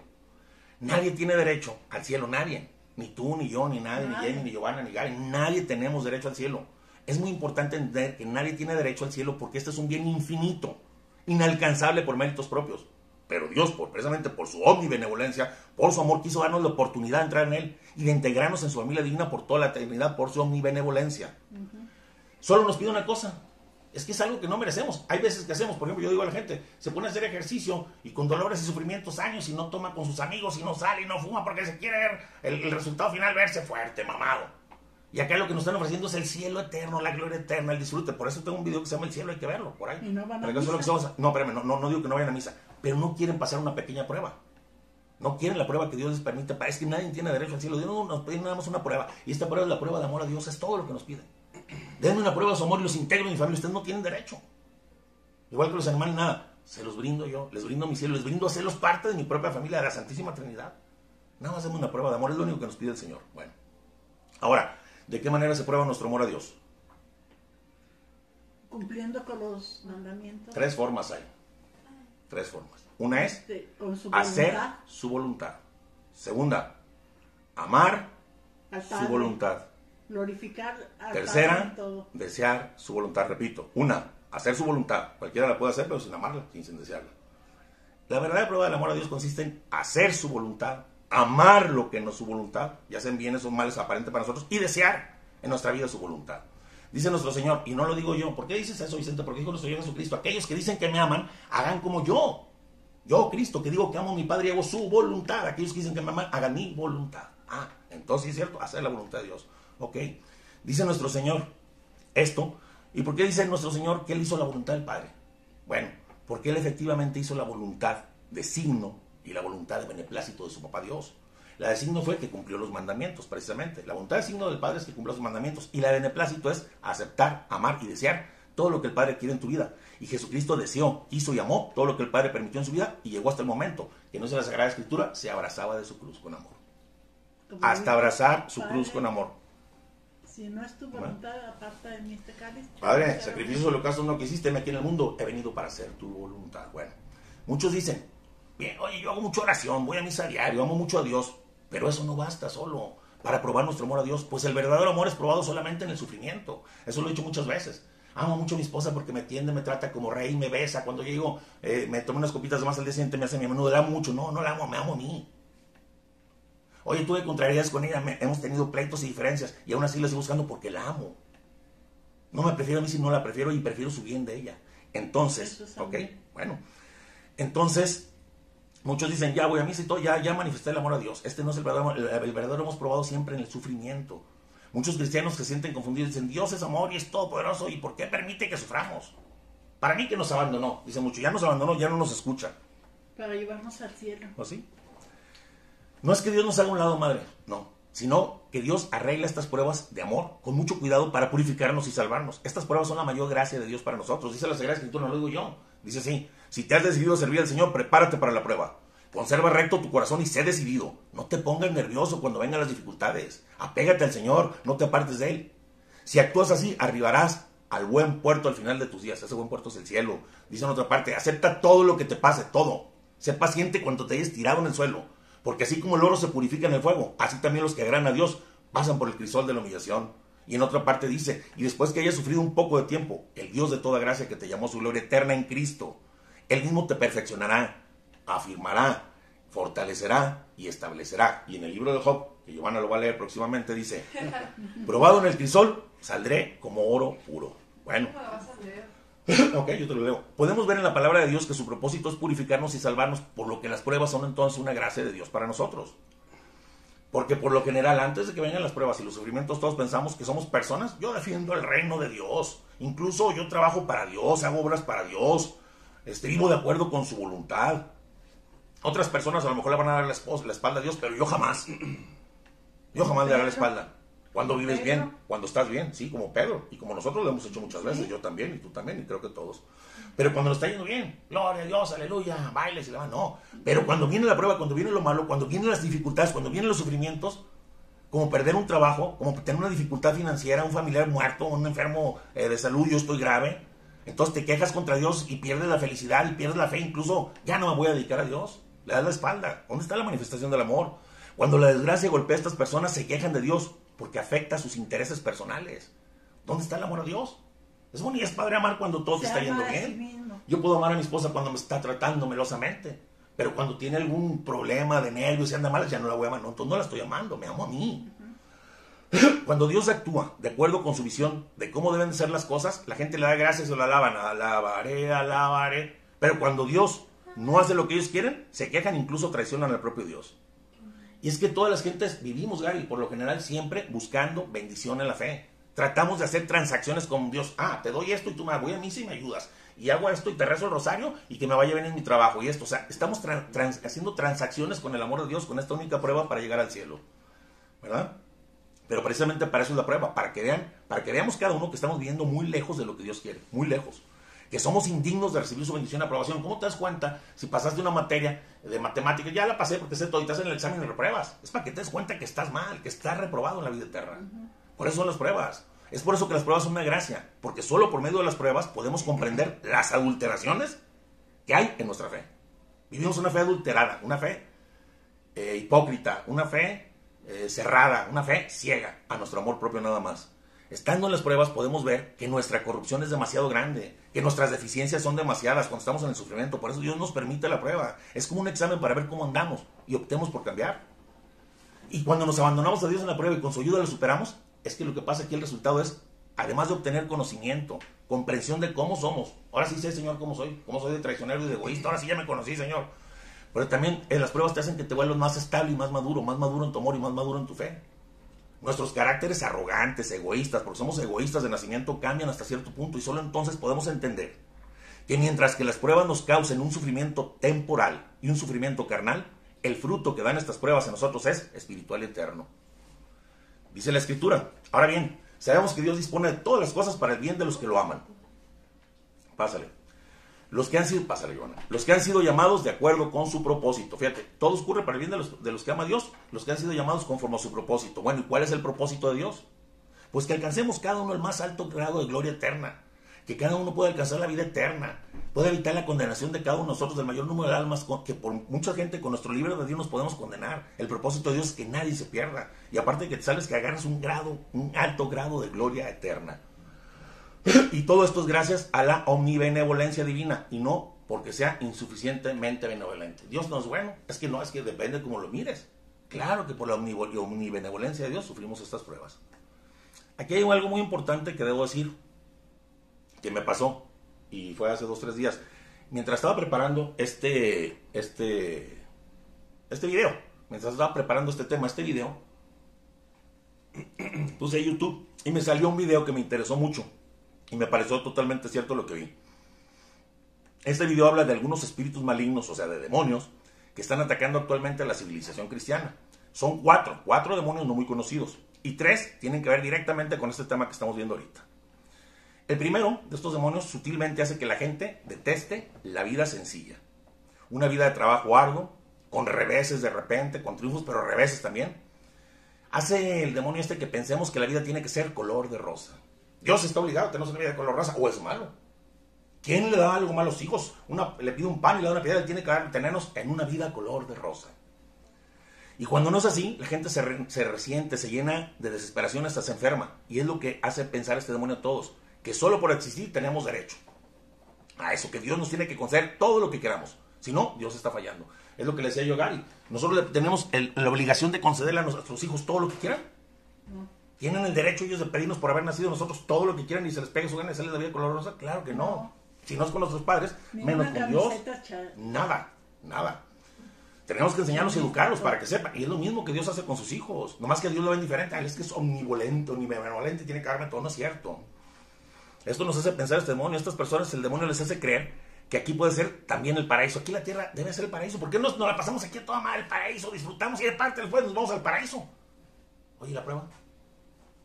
Nadie tiene derecho al cielo, nadie. Ni tú, ni yo, ni nadie, ni Jenny, ni Giovanna, ni Gary. Nadie tenemos derecho al cielo. Es muy importante entender que nadie tiene derecho al cielo porque este es un bien infinito, inalcanzable por méritos propios. Pero Dios, por, precisamente por su omnibenevolencia, por su amor, quiso darnos la oportunidad de entrar en Él y de integrarnos en su familia divina por toda la eternidad, por su omnibenevolencia. Solo nos pide una cosa. Es que es algo que no merecemos. Hay veces que hacemos, por ejemplo, yo digo a la gente, se pone a hacer ejercicio y con dolores y sufrimientos años y no toma con sus amigos y no sale y no fuma porque se quiere ver el, el resultado final, verse fuerte, mamado. Y acá lo que nos están ofreciendo es el cielo eterno, la gloria eterna, el disfrute. Por eso tengo un video que se llama El cielo, hay que verlo, por ahí. Y no van a lo que No, espérame, no, no, no digo que no vayan a misa, pero no quieren pasar una pequeña prueba. No quieren la prueba que Dios les permite. Pa- Es que nadie tiene derecho al cielo. Dios no nos pide nada más una prueba. Y esta prueba es la prueba de amor a Dios. Es todo lo que nos pide. Denme una prueba de su amor y los integro en mi familia. Ustedes no tienen derecho. Igual que los animales, nada. Se los brindo yo. Les brindo mi cielo. Les brindo hacerlos parte de mi propia familia, de la Santísima Trinidad. Nada más denme una prueba de amor. Es lo único que nos pide el Señor. Bueno. Ahora, ¿de qué manera se prueba nuestro amor a Dios? Cumpliendo con los mandamientos. Tres formas hay. Tres formas. Una es Este, su hacer voluntad. su voluntad. Segunda, amar su voluntad. Glorificar al Tercera, desear su voluntad. Repito, una, hacer su voluntad. Cualquiera la puede hacer, pero sin amarla, sin, desearla. La verdadera prueba del amor a Dios consiste en hacer su voluntad, amar lo que no es su voluntad, ya sean bienes o males aparentes para nosotros, y desear en nuestra vida su voluntad. Dice nuestro Señor, y no lo digo yo, ¿por qué dices eso, Vicente? Porque dijo nuestro Señor Jesucristo, aquellos que dicen que me aman, hagan como yo. Yo, Cristo, que digo que amo a mi Padre y hago su voluntad. Aquellos que dicen que me aman, hagan mi voluntad. Ah, entonces es cierto, hacer la voluntad de Dios. Ok. Dice nuestro Señor esto. ¿Y por qué dice nuestro Señor que Él hizo la voluntad del Padre? Bueno, porque Él efectivamente hizo la voluntad de signo y la voluntad de beneplácito de su papá Dios. La de signo fue que cumplió los mandamientos, precisamente. La voluntad de signo del Padre es que cumpla sus mandamientos. Y la de beneplácito es aceptar, amar y desear todo lo que el Padre quiere en tu vida. Y Jesucristo deseó, quiso y amó todo lo que el Padre permitió en su vida y llegó hasta el momento que no es en la Sagrada Escritura, se abrazaba de su cruz con amor. Hasta abrazar su cruz con amor. Si no es tu voluntad, aparta de mí este cáliz. Padre, sacrificios holocaustos no quisiste aquí en el mundo, he venido para hacer tu voluntad. Bueno, muchos dicen, bien, oye, yo hago mucha oración, voy a misa diario, amo mucho a Dios, pero eso no basta solo para probar nuestro amor a Dios, pues el verdadero amor es probado solamente en el sufrimiento. Eso lo he dicho muchas veces. Amo mucho a mi esposa porque me atiende, me trata como rey, me besa. Cuando llego, eh, me tomo unas copitas de más al día siguiente, me hace mi menú, la amo mucho. No, no la amo, me amo a mí. Oye, tuve contrariedades con ella, me- hemos tenido pleitos y diferencias, y aún así la estoy buscando porque la amo. No me prefiero a mí si no la prefiero y prefiero su bien de ella. Entonces, es ok, bueno. Entonces, muchos dicen, ya voy a misa y todo, ya, ya manifesté el amor a Dios. Este no es el verdadero, el, el verdadero hemos probado siempre en el sufrimiento. Muchos cristianos se sienten confundidos, dicen, Dios es amor y es todopoderoso, ¿y por qué permite que suframos? Para mí que nos abandonó, dicen muchos, ya nos abandonó, ya no nos escucha. Para llevarnos al cielo. ¿O sí? No es que Dios nos haga un lado, madre, no, sino que Dios arregla estas pruebas de amor con mucho cuidado para purificarnos y salvarnos. Estas pruebas son la mayor gracia de Dios para nosotros. Dice la Sagrada Escritura, no lo digo yo. Dice así, si te has decidido a servir al Señor, prepárate para la prueba. Conserva recto tu corazón y sé decidido. No te pongas nervioso cuando vengan las dificultades. Apégate al Señor, no te apartes de Él. Si actúas así, arribarás al buen puerto al final de tus días. Ese buen puerto es el cielo. Dice en otra parte, acepta todo lo que te pase, todo. Sé paciente cuando te hayas tirado en el suelo. Porque así como el oro se purifica en el fuego, así también los que agradan a Dios pasan por el crisol de la humillación. Y en otra parte dice, y después que hayas sufrido un poco de tiempo, el Dios de toda gracia que te llamó su gloria eterna en Cristo, Él mismo te perfeccionará, afirmará, fortalecerá y establecerá. Y en el libro de Job, que Giovanna lo va a leer próximamente, dice, probado en el crisol, saldré como oro puro. Bueno, Ok, yo te lo leo. Podemos ver en la palabra de Dios que su propósito es purificarnos y salvarnos, por lo que las pruebas son entonces una gracia de Dios para nosotros. Porque por lo general, antes de que vengan las pruebas y los sufrimientos, todos pensamos que somos personas. Yo defiendo el reino de Dios. Incluso yo trabajo para Dios, hago obras para Dios. Este, vivo de acuerdo con su voluntad. Otras personas a lo mejor le van a dar la espalda a Dios, pero yo jamás. Yo jamás le daré la espalda. Cuando vives Pedro. bien, cuando estás bien, sí, como Pedro. Y como nosotros lo hemos hecho muchas veces, yo también, y tú también, y creo que todos. Pero cuando nos está yendo bien, gloria a Dios, aleluya, bailes y la no. Pero cuando viene la prueba, cuando viene lo malo, cuando vienen las dificultades, cuando vienen los sufrimientos, como perder un trabajo, como tener una dificultad financiera, un familiar muerto, un enfermo eh, de salud, yo estoy grave. Entonces te quejas contra Dios y pierdes la felicidad y pierdes la fe, incluso ya no me voy a dedicar a Dios. Le das la espalda. ¿Dónde está la manifestación del amor? Cuando la desgracia golpea a estas personas, se quejan de Dios porque afecta sus intereses personales. ¿Dónde está el amor a Dios? Es bonito, es padre amar cuando todo te Se está yendo a sí bien. Yo puedo amar a mi esposa cuando me está tratando melosamente. Pero cuando tiene algún problema de nervios y anda mal, ya no la voy a amar. No, entonces no la estoy amando, me amo a mí. Cuando Dios actúa de acuerdo con su visión de cómo deben ser las cosas, la gente le da gracias o la alaban. Alabaré, alabaré. Pero cuando Dios no hace lo que ellos quieren, se quejan, incluso traicionan al propio Dios. Y es que todas las gentes vivimos, Gary, por lo general siempre buscando bendición en la fe. Tratamos de hacer transacciones con Dios. Ah, te doy esto y tú me voy a misa y me ayudas. Y hago esto y te rezo el rosario y que me vaya bien en mi trabajo. Y esto, o sea, estamos haciendo transacciones con el amor de Dios, con esta única prueba para llegar al cielo. ¿Verdad? Pero precisamente para eso es la prueba, para que vean, para que veamos cada uno que estamos viviendo muy lejos de lo que Dios quiere, muy lejos. Que somos indignos de recibir su bendición y aprobación. ¿Cómo te das cuenta si pasaste una materia de matemáticas? Ya la pasé porque sé todo y te hacen el examen y repruebas. Es para que te des cuenta que estás mal, que estás reprobado en la vida eterna. Por eso son las pruebas. Es por eso que las pruebas son una gracia. Porque solo por medio de las pruebas podemos comprender las adulteraciones que hay en nuestra fe. Vivimos una fe adulterada, una fe eh, hipócrita, una fe eh, cerrada, una fe ciega a nuestro amor propio nada más. Estando en las pruebas podemos ver que nuestra corrupción es demasiado grande, que nuestras deficiencias son demasiadas cuando estamos en el sufrimiento. Por eso Dios nos permite la prueba. Es como un examen para ver cómo andamos y optemos por cambiar. Y cuando nos abandonamos a Dios en la prueba y con su ayuda lo superamos, es que lo que pasa aquí el resultado es, además de obtener conocimiento, comprensión de cómo somos. Ahora sí sé, Señor, cómo soy, cómo soy de traicionero y de egoísta. Ahora sí ya me conocí, Señor. Pero también en las pruebas te hacen que te vuelvas más estable y más maduro, más maduro en tu amor y más maduro en tu fe. Nuestros caracteres arrogantes, egoístas, porque somos egoístas de nacimiento, cambian hasta cierto punto y solo entonces podemos entender que mientras que las pruebas nos causen un sufrimiento temporal y un sufrimiento carnal, el fruto que dan estas pruebas en nosotros es espiritual eterno. Dice la escritura. Ahora bien, sabemos que Dios dispone de todas las cosas para el bien de los que lo aman. Pásale. Los que han sido, Joana. Los que han sido llamados de acuerdo con su propósito. Fíjate, todo ocurre para el bien de los, de los que ama Dios, los que han sido llamados conforme a su propósito. Bueno, ¿y cuál es el propósito de Dios? Pues que alcancemos cada uno el más alto grado de gloria eterna. Que cada uno pueda alcanzar la vida eterna. Pueda evitar la condenación de cada uno de nosotros, del mayor número de almas, que por mucha gente con nuestro libre de Dios nos podemos condenar. El propósito de Dios es que nadie se pierda. Y aparte que sabes que agarres un grado, un alto grado de gloria eterna. Y todo esto es gracias a la omnibenevolencia divina y no porque sea insuficientemente benevolente. Dios no es bueno, es que no, es que depende cómo lo mires. Claro que por la omnibenevolencia de Dios sufrimos estas pruebas. Aquí hay algo muy importante que debo decir que me pasó y fue hace dos tres días. Mientras estaba preparando este, este, este video, mientras estaba preparando este tema, este video, puse YouTube y me salió un video que me interesó mucho y me pareció totalmente cierto lo que vi. Este video habla de algunos espíritus malignos, o sea, de demonios, que están atacando actualmente a la civilización cristiana. Son cuatro, cuatro demonios no muy conocidos. Y tres tienen que ver directamente con este tema que estamos viendo ahorita. El primero de estos demonios sutilmente hace que la gente deteste la vida sencilla. Una vida de trabajo arduo, con reveses de repente, con triunfos, pero reveses también. Hace el demonio este que pensemos que la vida tiene que ser color de rosa. Dios está obligado a tener una vida de color rosa, o es malo. ¿Quién le da algo malo a los hijos? Una, le pide un pan y le da una piedra, tiene que tenernos en una vida color de rosa. Y cuando no es así, la gente se, se resiente, se llena de desesperación, hasta se enferma. Y es lo que hace pensar este demonio a todos, que solo por existir tenemos derecho a eso, que Dios nos tiene que conceder todo lo que queramos. Si no, Dios está fallando. Es lo que le decía yo a Gary. Nosotros tenemos la obligación de concederle a nuestros hijos todo lo que quieran. ¿Tienen el derecho ellos de pedirnos por haber nacido nosotros todo lo que quieran y se les pegue su gana y sale la vida color rosa? Claro que no. Si no es con nuestros padres, Ni menos con Dios. Nada, nada. Tenemos que enseñarlos y educarlos para que sepan. Y es lo mismo que Dios hace con sus hijos. Nomás que Dios lo ve diferente. Ah, es que es omnivolente, omnibenevolente, tiene que darme todo. No es cierto. Esto nos hace pensar este demonio. Estas personas el demonio les hace creer que aquí puede ser también el paraíso. Aquí la tierra debe ser el paraíso. ¿Por qué nos, nos la pasamos aquí a toda madre el paraíso? Disfrutamos y de parte después nos vamos al paraíso. Oye, la prueba.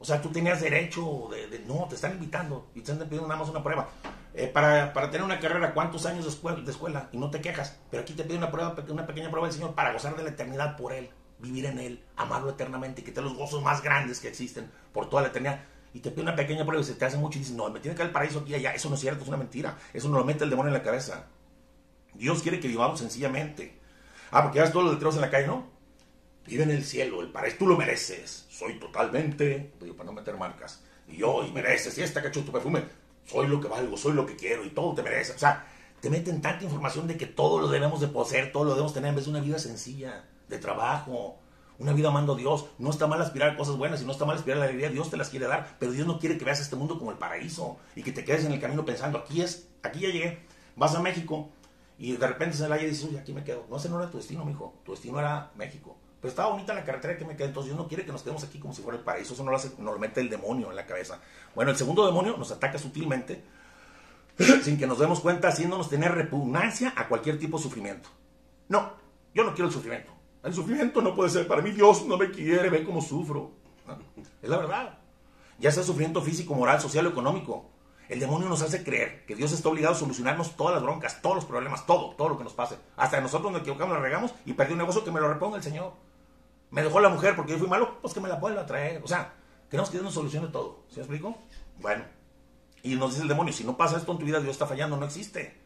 O sea, tú tenías derecho de, No, te están invitando y te están pidiendo nada más una prueba. Eh, para, para tener una carrera, ¿cuántos años de escuela, de escuela? Y no te quejas. Pero aquí te pide una prueba, una pequeña prueba del Señor para gozar de la eternidad por Él, vivir en Él, amarlo eternamente y que te los gozos más grandes que existen por toda la eternidad. Y te pide una pequeña prueba y se te hace mucho y dices, no, me tiene que dar el paraíso aquí y allá. Eso no es cierto, es una mentira. Eso nos lo mete el demonio en la cabeza. Dios quiere que vivamos sencillamente. Ah, porque ya todos los letreros en la calle, ¿no? Vive en el cielo, el paraíso, tú lo mereces. Soy totalmente, digo, para no meter marcas. Y yo, y mereces, y esta cacho tu perfume, soy lo que valgo, soy lo que quiero, y todo te merece. O sea, te meten tanta información de que todo lo debemos de poseer, todo lo debemos tener en vez de una vida sencilla, de trabajo, una vida amando a Dios. No está mal aspirar cosas buenas y no está mal aspirar la alegría. Dios te las quiere dar, pero Dios no quiere que veas este mundo como el paraíso y que te quedes en el camino pensando, aquí es, aquí ya llegué. Vas a México y de repente se la y dices, uy, aquí me quedo. No, ese no era tu destino, mijo. Tu destino era México. Pero estaba bonita la carretera que me quedé, entonces Dios no quiere que nos quedemos aquí como si fuera el paraíso. Eso no lo, hace, nos lo mete el demonio en la cabeza. Bueno, el segundo demonio nos ataca sutilmente, sin que nos demos cuenta, haciéndonos tener repugnancia a cualquier tipo de sufrimiento. No, yo no quiero el sufrimiento. El sufrimiento no puede ser para mí. Dios no me quiere, ve cómo sufro. Es la verdad. Ya sea sufrimiento físico, moral, social o económico. El demonio nos hace creer que Dios está obligado a solucionarnos todas las broncas, todos los problemas, todo, todo lo que nos pase. Hasta nosotros nos equivocamos, nos regamos y perdí un negocio que me lo reponga el Señor. Me dejó la mujer porque yo fui malo, pues que me la vuelva a traer. O sea, queremos que Dios nos solucione todo. ¿Sí me explico? Bueno. Y nos dice el demonio, si no pasa esto en tu vida, Dios está fallando, no existe.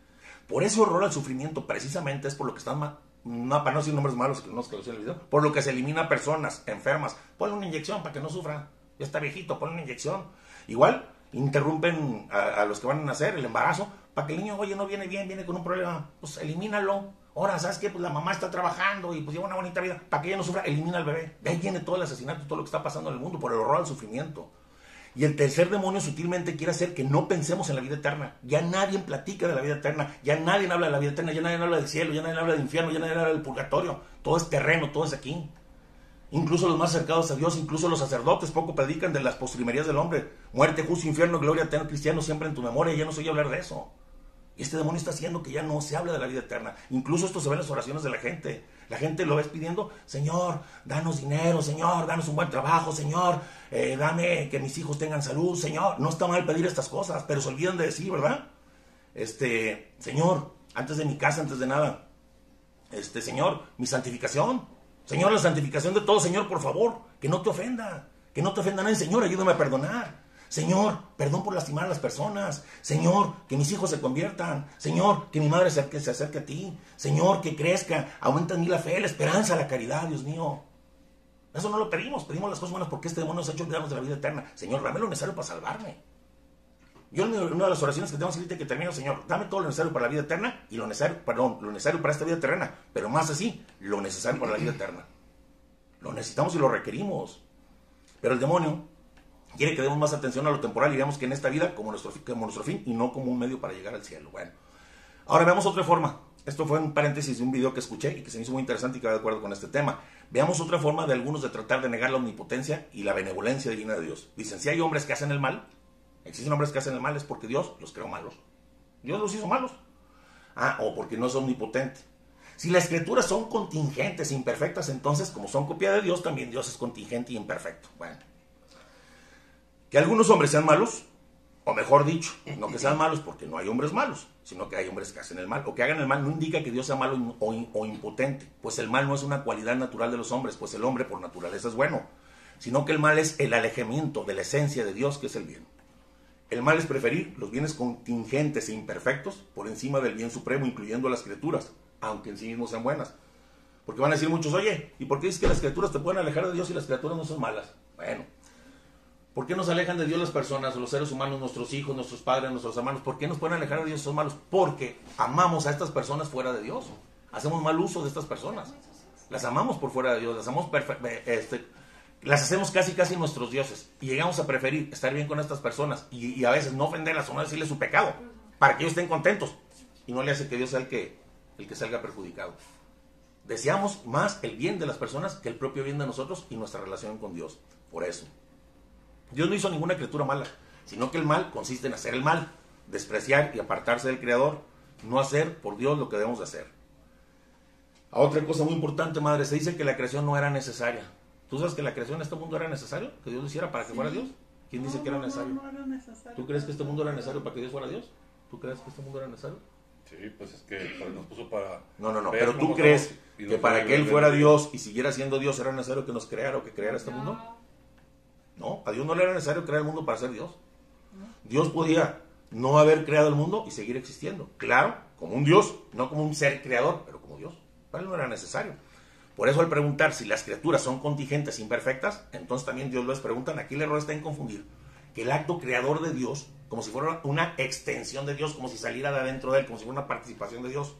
Por ese horror al sufrimiento, precisamente es por lo que están. No, para no decir nombres malos que no en el video, por lo que se elimina personas enfermas. Ponle una inyección para que no sufra. Ya está viejito, ponle una inyección. Igual, interrumpen a, a, los que van a nacer el embarazo para que el niño, oye, no viene bien, viene con un problema, pues elimínalo. Ahora, ¿sabes qué? Pues la mamá está trabajando y pues lleva una bonita vida. Para que ella no sufra, elimina al bebé. De ahí viene todo el asesinato, todo lo que está pasando en el mundo por el horror al sufrimiento. Y el tercer demonio sutilmente quiere hacer que no pensemos en la vida eterna. Ya nadie platica de la vida eterna, ya nadie habla de la vida eterna, ya nadie habla del cielo, ya nadie habla del infierno, ya nadie habla del purgatorio. Todo es terreno, todo es aquí. Incluso los más cercanos a Dios, incluso los sacerdotes poco predican de las postrimerías del hombre. Muerte, juicio, infierno, gloria, eterno, cristiano siempre en tu memoria. Ya no soy hablar de eso. Este demonio está haciendo que ya no se hable de la vida eterna. Incluso esto se ve en las oraciones de la gente. La gente lo ves pidiendo, Señor, danos dinero, Señor, danos un buen trabajo, Señor, eh, dame que mis hijos tengan salud, Señor. No está mal pedir estas cosas, pero se olvidan de decir, ¿verdad? Este, Señor, antes de mi casa, antes de nada, este, Señor, mi santificación. Señor, la santificación de todo, Señor, por favor, que no te ofenda, que no te ofenda nadie, Señor, ayúdame a perdonar. Señor, perdón por lastimar a las personas. Señor, que mis hijos se conviertan. Señor, que mi madre se acerque, se acerque a ti. Señor, que crezca. Aumenta en mí la fe, la esperanza, la caridad, Dios mío. Eso no lo pedimos. Pedimos las cosas buenas porque este demonio nos ha hecho olvidarnos de la vida eterna. Señor, dame lo necesario para salvarme. Yo una de las oraciones que tengo que que termino, Señor, dame todo lo necesario para la vida eterna y lo necesario, perdón, lo necesario para esta vida terrena, pero más así, lo necesario para la vida eterna. Lo necesitamos y lo requerimos. Pero el demonio quiere que demos más atención a lo temporal y veamos que en esta vida como nuestro, fin y no como un medio para llegar al cielo. Bueno, ahora veamos otra forma. Esto fue un paréntesis de un video que escuché y que se me hizo muy interesante y que va de acuerdo con este tema. Veamos otra forma de algunos de tratar de negar la omnipotencia y la benevolencia divina de Dios. Dicen, si hay hombres que hacen el mal, existen hombres que hacen el mal es porque Dios los creó malos. Dios los hizo malos. Ah, o porque no es omnipotente. Si las escrituras son contingentes imperfectas, entonces como son copia de Dios, también Dios es contingente e imperfecto. Bueno, que algunos hombres sean malos, o mejor dicho, no que sean malos porque no hay hombres malos, sino que hay hombres que hacen el mal. O que hagan el mal no indica que Dios sea malo o, o, impotente, pues el mal no es una cualidad natural de los hombres, pues el hombre por naturaleza es bueno, sino que el mal es el alejamiento de la esencia de Dios, que es el bien. El mal es preferir los bienes contingentes e imperfectos por encima del bien supremo, incluyendo las criaturas, aunque en sí mismos sean buenas. Porque van a decir muchos, oye, ¿y por qué dices que las criaturas te pueden alejar de Dios y las criaturas no son malas? Bueno, ¿Por qué nos alejan de Dios las personas, los seres humanos, nuestros hijos, nuestros padres, nuestros hermanos? ¿Por qué nos pueden alejar de Dios son malos? Porque amamos a estas personas fuera de Dios. Hacemos mal uso de estas personas. Las amamos por fuera de Dios, las amamos este, las hacemos casi casi nuestros dioses. Y llegamos a preferir estar bien con estas personas y, y, a veces no ofenderlas o no decirles su pecado, para que ellos estén contentos. Y no le hace que Dios sea el que, el que salga perjudicado. Deseamos más el bien de las personas que el propio bien de nosotros y nuestra relación con Dios. Por eso. Dios no hizo ninguna criatura mala, sino que el mal consiste en hacer el mal, despreciar y apartarse del Creador, no hacer por Dios lo que debemos de hacer. A otra cosa muy importante, madre, se dice que la creación no era necesaria. ¿Tú sabes que la creación en este mundo era necesario? ¿Que Dios lo hiciera para que fuera Dios? ¿Quién dice No, que era no, necesario? No, no era necesario. ¿Tú crees que este mundo era necesario para que Dios fuera Dios? ¿Tú crees que este mundo era necesario? Sí, pues es que nos puso para... No, no, no. Pero tú crees que para que Él fuera. Dios y siguiera siendo Dios era necesario que nos creara o que creara este mundo? No, a Dios no le era necesario crear el mundo para ser Dios. Dios podía no haber creado el mundo y seguir existiendo. Claro, como un Dios, no como un ser creador, pero como Dios. Para él no era necesario. Por eso al preguntar si las criaturas son contingentes e imperfectas, entonces también Dios les preguntan, aquí el error está en confundir que el acto creador de Dios como si fuera una extensión de Dios, como si saliera de adentro de él, como si fuera una participación de Dios.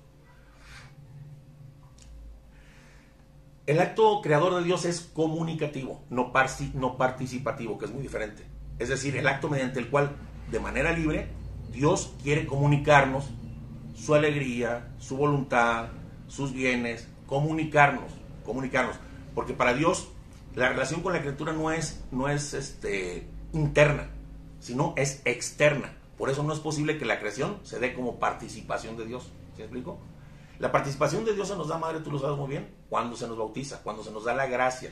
El acto creador de Dios es comunicativo, no, no participativo, que es muy diferente. Es decir, el acto mediante el cual, de manera libre, Dios quiere comunicarnos su alegría, su voluntad, sus bienes, comunicarnos, comunicarnos. Porque para Dios la relación con la criatura no es, no es este, interna, sino es externa. Por eso no es posible que la creación se dé como participación de Dios. ¿Sí me explico? La participación de Dios se nos da, Madre, tú lo sabes muy bien, cuando se nos bautiza, cuando se nos da la gracia,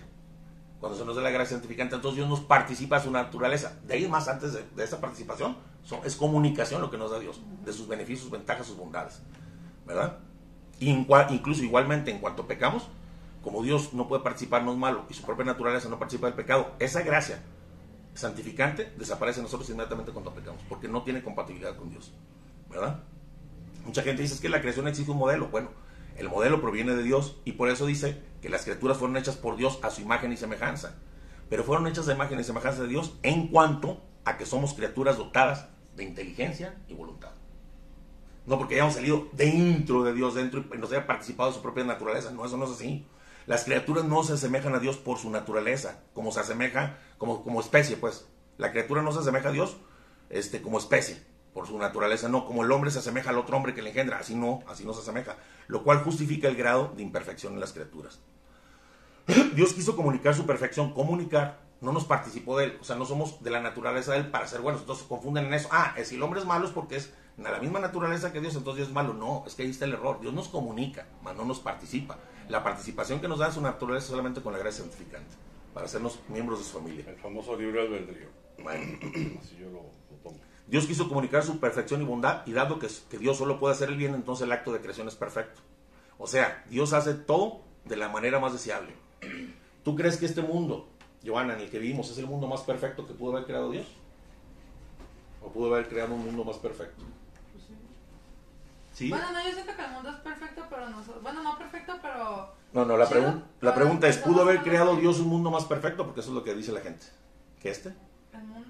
cuando se nos da la gracia santificante, entonces Dios nos participa de su naturaleza. De ahí más, antes de, esa participación, son- es comunicación lo que nos da Dios, de sus beneficios, sus ventajas, sus bondades. ¿Verdad? Incluso igualmente, en cuanto pecamos, como Dios no puede participar, no es malo, y su propia naturaleza no participa del pecado, esa gracia santificante desaparece en nosotros inmediatamente cuando pecamos, porque no tiene compatibilidad con Dios. ¿Verdad? Mucha gente dice "Es que la creación exige un modelo. Bueno, el modelo proviene de Dios y por eso dice que las criaturas fueron hechas por Dios a su imagen y semejanza. Pero fueron hechas de imagen y semejanza de Dios en cuanto a que somos criaturas dotadas de inteligencia y voluntad. No porque hayamos salido dentro de Dios, dentro y nos haya participado de su propia naturaleza. No, eso no es así. Las criaturas no se asemejan a Dios por su naturaleza, como se asemeja, como, como especie, pues. La criatura no se asemeja a Dios este, como especie, por su naturaleza, no. Como el hombre se asemeja al otro hombre que le engendra, así no, así no se asemeja. Lo cual justifica el grado de imperfección en las criaturas. Dios quiso comunicar su perfección, comunicar, no nos participó de él, o sea, no somos de la naturaleza de él para ser buenos, entonces se confunden en eso. Ah, si el hombre es malo es porque es de la misma naturaleza que Dios, entonces Dios es malo. No, es que ahí está el error. Dios nos comunica, mas no nos participa. La participación que nos da en su naturaleza solamente con la gracia santificante, para hacernos miembros de su familia. El famoso libre albedrío. Bueno, Así yo lo. Dios quiso comunicar su perfección y bondad, y dado que, que Dios solo puede hacer el bien, entonces el acto de creación es perfecto. O sea, Dios hace todo de la manera más deseable. ¿Tú crees que este mundo, Joana, en el que vivimos, es el mundo más perfecto que pudo haber creado Dios? ¿O pudo haber creado un mundo más perfecto? Pues sí. Bueno, no, yo siento que el mundo es perfecto, pero no. Bueno, no perfecto, pero. No, no, la, pregun- la pregunta es, ¿pudo haber creado. Dios un mundo más perfecto? Porque eso es lo que dice la gente. ¿Que este? ¿El mundo?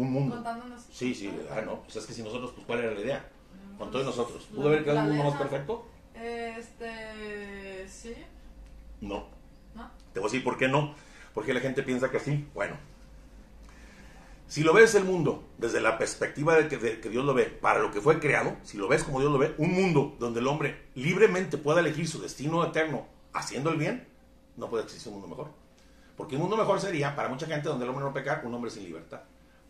Un mundo. Contándonos. Sí, sí, ah, no, pues es que si nosotros, pues ¿cuál era la idea? Con todos nosotros. ¿Pudo haber creado un mundo más perfecto? Este. Sí, No. ¿no? Te voy a decir por qué no. Porque la gente piensa que sí. Bueno, si lo ves el mundo desde la perspectiva de que, de que Dios lo ve, para lo que fue creado, si lo ves como Dios lo ve, un mundo donde el hombre libremente pueda elegir su destino eterno haciendo el bien, no puede existir un mundo mejor. Porque un mundo mejor sería, para mucha gente donde el hombre no pecar, un hombre sin libertad.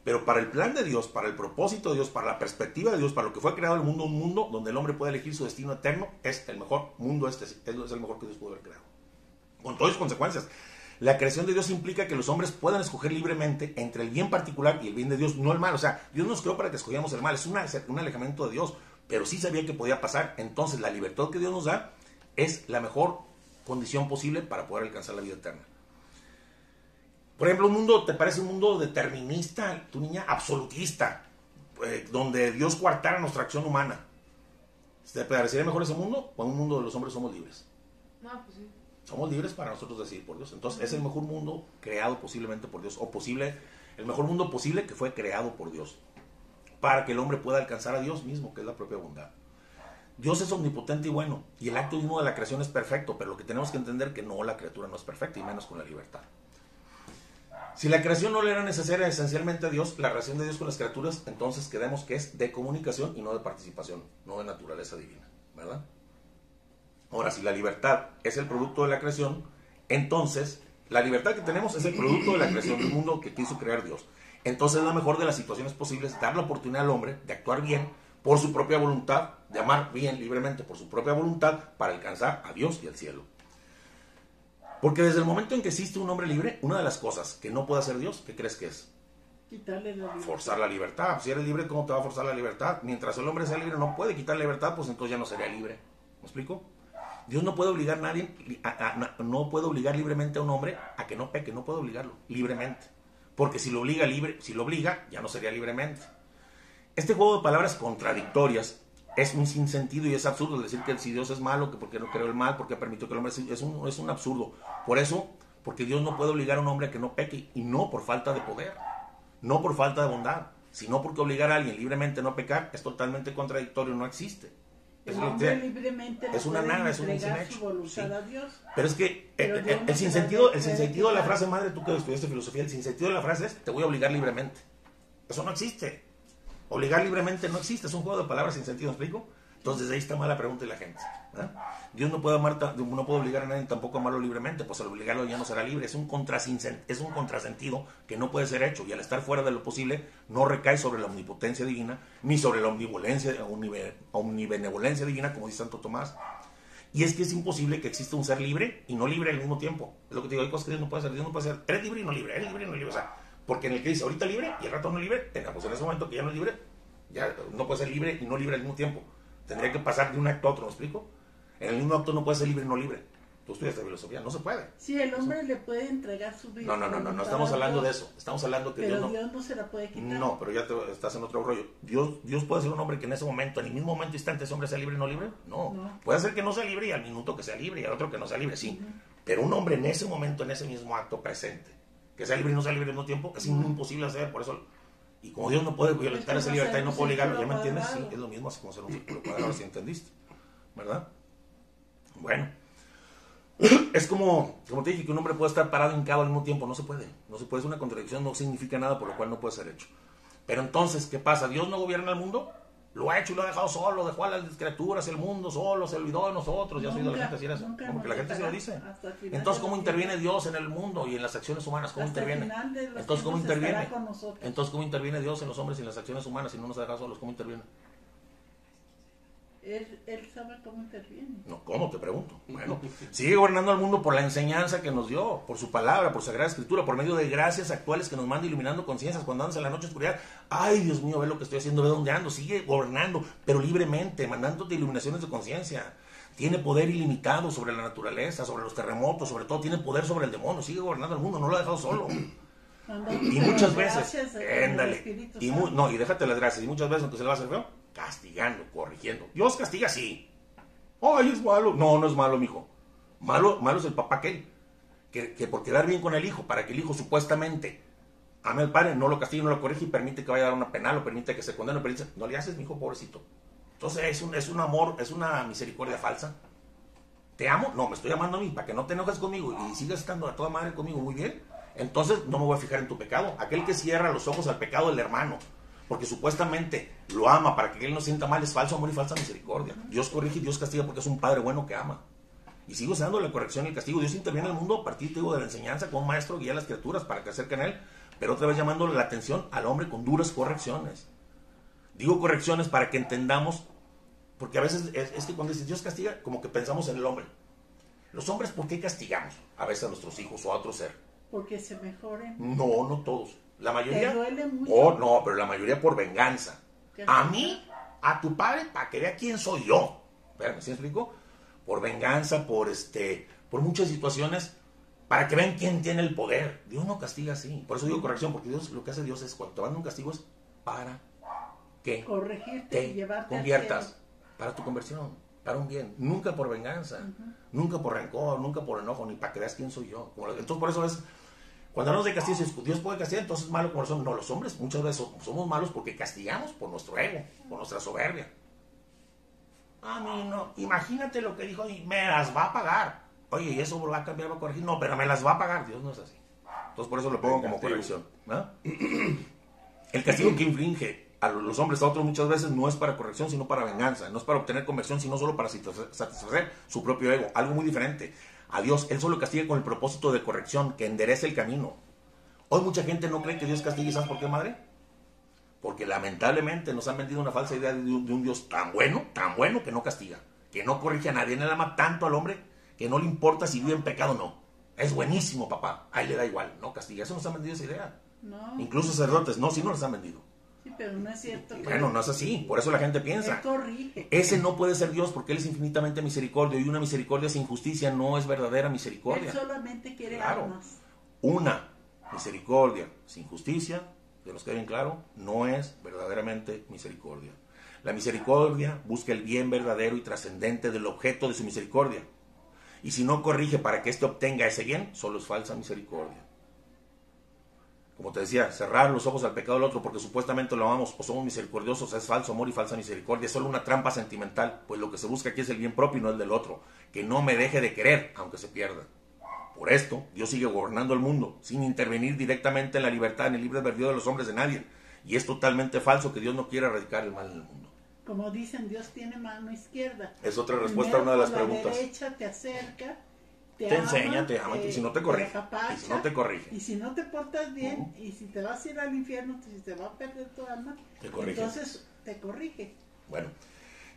Pero para el plan de Dios, para el propósito de Dios, para la perspectiva de Dios, para lo que fue creado el mundo, un mundo donde el hombre puede elegir su destino eterno, es el mejor mundo, este es el mejor que Dios pudo haber creado con todas sus consecuencias. La creación de Dios implica que los hombres puedan escoger libremente entre el bien particular y el bien de Dios, no el mal. O sea, Dios nos creó para que escogiéramos el mal, es un alejamiento de Dios, pero sí sabía que podía pasar. Entonces, la libertad que Dios nos da es la mejor condición posible para poder alcanzar la vida eterna. Por ejemplo, un mundo, ¿te parece un mundo determinista, tu niña? Absolutista, eh, donde Dios coartara nuestra acción humana. ¿Te parecería mejor ese mundo o un mundo donde los hombres somos libres? No, pues sí. Somos libres para nosotros decidir por Dios. Entonces es el mejor mundo creado posiblemente por Dios. O posible, el mejor mundo posible que fue creado por Dios. Para que el hombre pueda alcanzar a Dios mismo, que es la propia bondad. Dios es omnipotente y bueno. Y el acto mismo de la creación es perfecto. Pero lo que tenemos que entender es que no, la criatura no es perfecta. Y menos con la libertad. Si la creación no le era necesaria esencialmente a Dios, la relación de Dios con las criaturas, entonces quedemos que es de comunicación y no de participación, no de naturaleza divina, ¿verdad? Ahora, si la libertad es el producto de la creación, entonces la libertad que tenemos es el producto de la creación del mundo que quiso crear Dios. Entonces, la mejor de las situaciones posibles dar la oportunidad al hombre de actuar bien por su propia voluntad, de amar bien libremente por su propia voluntad para alcanzar a Dios y al cielo. Porque desde el momento en que existe un hombre libre, una de las cosas que no puede hacer Dios, ¿qué crees que es? Quitarle la libertad. Forzar la libertad. Si eres libre, ¿cómo te va a forzar la libertad? Mientras el hombre sea libre, no puede quitar la libertad, pues entonces ya no sería libre. ¿Me explico? Dios no puede obligar a nadie, a- a- a- no puede obligar libremente a un hombre a que no peque, no puede obligarlo libremente. Porque si lo obliga libre, si lo obliga, ya no sería libremente. Este juego de palabras contradictorias es un sinsentido y es absurdo decir que si Dios es malo, que porque no creó el mal, porque permitió que el hombre es un, es un absurdo. Por eso, porque Dios no puede obligar a un hombre a que no peque y no por falta de poder, no por falta de bondad, sino porque obligar a alguien libremente a no pecar es totalmente contradictorio, no existe. Es lo que- es una nada, es un voluntad sí. Pero es que Pero eh, Dios eh, el se sinsentido, el sinsentido de la frase, madre, tú que estudiaste filosofía, el sinsentido de la frase es te voy a obligar libremente. Eso no existe. Obligar libremente no existe, es un juego de palabras sin sentido, ¿me explico? Entonces ahí está mala pregunta de la gente. ¿verdad? Dios no puede, amar, no puede obligar a nadie tampoco a amarlo libremente, pues al obligarlo ya no será libre. Es un, es un contrasentido que no puede ser hecho y al estar fuera de lo posible no recae sobre la omnipotencia divina ni sobre la omnivolencia, omnibe- omnibenevolencia divina, como dice Santo Tomás. Y es que es imposible que exista un ser libre y no libre al mismo tiempo. Es lo que te digo, hay cosas que Dios no puede hacer. Dios no puede ser, eres libre y no libre, eres libre y no libre. O sea, porque en el que dice ahorita libre y el rato no libre, en, pues en ese momento que ya no es libre, ya no puede ser libre y no libre al mismo tiempo. Tendría que pasar de un acto a otro, ¿me explico? En el mismo acto no puede ser libre y no libre. Tú estudias de filosofía, no se puede. Sí, el hombre le puede entregar su vida. No, no, no, no, no estamos hablando de eso. Estamos hablando que Pero Dios no... Dios no se la puede quitar. No, pero ya te, estás en otro rollo. Dios, Dios puede ser un hombre que en ese momento, en el mismo momento instante, ese hombre sea libre y no libre. No. No. Puede ser que no sea libre y al minuto que sea libre y al otro que no sea libre, sí. Pero un hombre en ese momento, en ese mismo acto presente, que sea libre y no sea libre al mismo tiempo, es imposible hacer. Por eso. Y como Dios no puede violentar Es esa libertad y no puede obligarlo, ¿ya me entiendes? Sí, es lo mismo así como hacer un círculo cuadrado, si entendiste. ¿Verdad? Bueno. Es como, como te dije, que un hombre puede estar parado hincado al mismo tiempo. No se puede. No se puede. Es una contradicción. No significa nada, por lo cual no puede ser hecho. Pero entonces, ¿qué pasa? ¿Dios no gobierna el mundo? Lo ha hecho y lo ha dejado solo. Dejó a las criaturas, el mundo solo. Se olvidó de nosotros. Ya has oído a la Nunca, gente decir eso. nunca Como que la gente se lo dice. Entonces, ¿cómo interviene. Dios en el mundo y en las acciones humanas? ¿Cómo interviene? Entonces, ¿cómo interviene? Entonces, ¿cómo interviene Dios en los hombres y en las acciones humanas si no nos deja solos? ¿Cómo interviene? Él, él sabe cómo interviene. No, ¿cómo? Te pregunto. Bueno, sigue gobernando al mundo por la enseñanza que nos dio, por su palabra, por Sagrada Escritura, por medio de gracias actuales que nos manda iluminando conciencias cuando andas en la noche oscuridad. Ay, Dios mío, ve lo que estoy haciendo, ve dónde ando. Sigue gobernando, pero libremente, mandándote iluminaciones de conciencia. Tiene poder ilimitado sobre la naturaleza, sobre los terremotos, sobre todo. Tiene poder sobre el demonio. Sigue gobernando el mundo, no lo ha dejado solo. Mandándote Y muchas veces, éndale, Espíritu y mu- no, y déjate las gracias, y muchas veces, aunque se le va a hacer feo, castigando, corrigiendo. Dios castiga sí. Ay, es malo. No, no es malo, mijo. Malo, malo es el papá aquel, que, que por quedar bien con el hijo, para que el hijo supuestamente ame al padre, no lo castigue, no lo corrige y permite que vaya a dar una penal o permite que se condene, permite, no le haces, mi hijo, pobrecito. Entonces es un, es un amor, es una misericordia falsa. ¿Te amo? No, me estoy amando a mí, para que no te enojes conmigo y sigas estando a toda madre conmigo, muy bien. Entonces no me voy a fijar en tu pecado. Aquel que cierra los ojos al pecado del hermano, porque supuestamente lo ama para que él no sienta mal, es falso amor y falsa misericordia. Dios corrige y Dios castiga porque es un padre bueno que ama. Y sigo dando la corrección y el castigo. Dios interviene en el mundo a partir digo, de la enseñanza como maestro, guía a las criaturas para que acerquen a él, pero otra vez llamándole la atención al hombre con duras correcciones. Digo correcciones para que entendamos, porque a veces es, es que cuando dices Dios castiga, como que pensamos en el hombre. Los hombres, ¿por qué castigamos a veces a nuestros hijos o a otro ser? Porque se mejoren. No, no todos. La mayoría. Te duele mucho. Oh, no, pero la mayoría por venganza. ¿Qué A mí, a tu padre, para que vea quién soy yo. Espérame, ¿sí me explico? Por venganza, por este, por muchas situaciones, para que vean quién tiene el poder. Dios no castiga así. Por eso digo corrección, porque Dios lo que hace Dios es cuando te manda un castigo es para que Corregirte y te llevarte al conviertas para tu conversión, para un bien, nunca por venganza, nunca por rencor, nunca por enojo, ni para que veas quién soy yo. Entonces por eso es, cuando hablamos de castigo, dices, Dios puede castigar, entonces es malo como son. No, los hombres muchas veces so- somos malos porque castigamos por nuestro ego, por nuestra soberbia. A mí no, imagínate lo que dijo y me las va a pagar. Oye, ¿y eso va a cambiar, va a corregir? No, pero me las va a pagar, Dios no es así. Entonces por eso lo pongo como corrección. ¿no? El castigo que inflige a los hombres a otros muchas veces no es para corrección, sino para venganza. No es para obtener conversión, sino solo para satisfacer su propio ego. Algo muy diferente. A Dios, Él solo castiga con el propósito de corrección, que enderece el camino. Hoy mucha gente no cree que Dios castigue. ¿Sabes por qué, madre? Porque lamentablemente nos han vendido una falsa idea de un, de un Dios tan bueno, tan bueno que no castiga. Que no corrige a nadie. Él ama tanto al hombre que no le importa si vive en pecado o no. Es buenísimo, papá. A él le da igual. No castiga. Eso nos han vendido esa idea. No, Incluso sacerdotes, no, si no les han vendido. Sí, pero no es cierto. que Bueno, no es así, por eso la gente Él piensa. corrige. Ese no puede ser Dios porque Él es infinitamente misericordia y una misericordia sin justicia no es verdadera Él misericordia. solamente quiere Claro. almas. Una misericordia sin justicia, que nos quede bien claro, no es verdaderamente misericordia. La misericordia busca el bien verdadero y trascendente del objeto de su misericordia. Y si no corrige para que éste obtenga ese bien, solo es falsa misericordia. Como te decía, cerrar los ojos al pecado del otro porque supuestamente lo amamos o somos misericordiosos es falso amor y falsa misericordia, es solo una trampa sentimental, pues lo que se busca aquí es el bien propio y no el del otro, que no me deje de querer aunque se pierda. Por esto, Dios sigue gobernando el mundo, sin intervenir directamente en la libertad, en el libre albedrío de los hombres de nadie. Y es totalmente falso que Dios no quiera erradicar el mal en el mundo. Como dicen, Dios tiene mano izquierda. Es otra respuesta a una de las preguntas. La derecha te acerca, te, Te ama, enseña, te ama, y si no te corrige, apapacha, y si no te corrige. Y si no te portas bien, y si te vas a ir al infierno, si te va a perder tu alma, Te corrige. entonces te corrige. Bueno,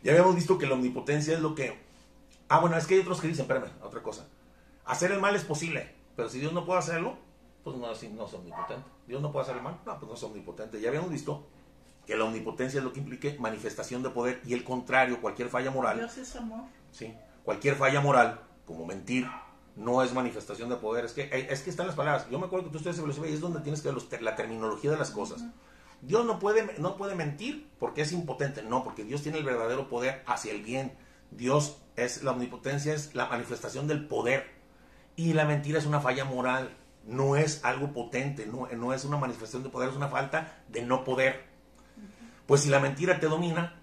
ya habíamos visto que la omnipotencia es lo que... Ah, bueno, es que hay otros que dicen, espérame, otra cosa. Hacer el mal es posible, pero si Dios no puede hacerlo, pues no, así no es omnipotente. Dios no puede hacer el mal, no, pues no es omnipotente. Ya habíamos visto que la omnipotencia es lo que implique manifestación de poder y el contrario, cualquier falla moral, Dios es amor. ¿sí? cualquier falla moral, como mentir, no es manifestación de poder. Es que, eh, es que están las palabras. Yo me acuerdo que tú estudias filosofía y es donde tienes que ver los la terminología de las cosas. Dios no puede, no puede mentir porque es impotente. No, porque Dios tiene el verdadero poder hacia el bien. Dios es la omnipotencia, es la manifestación del poder. Y la mentira es una falla moral. No es algo potente, no, no es una manifestación de poder, es una falta de no poder. Pues si la mentira te domina,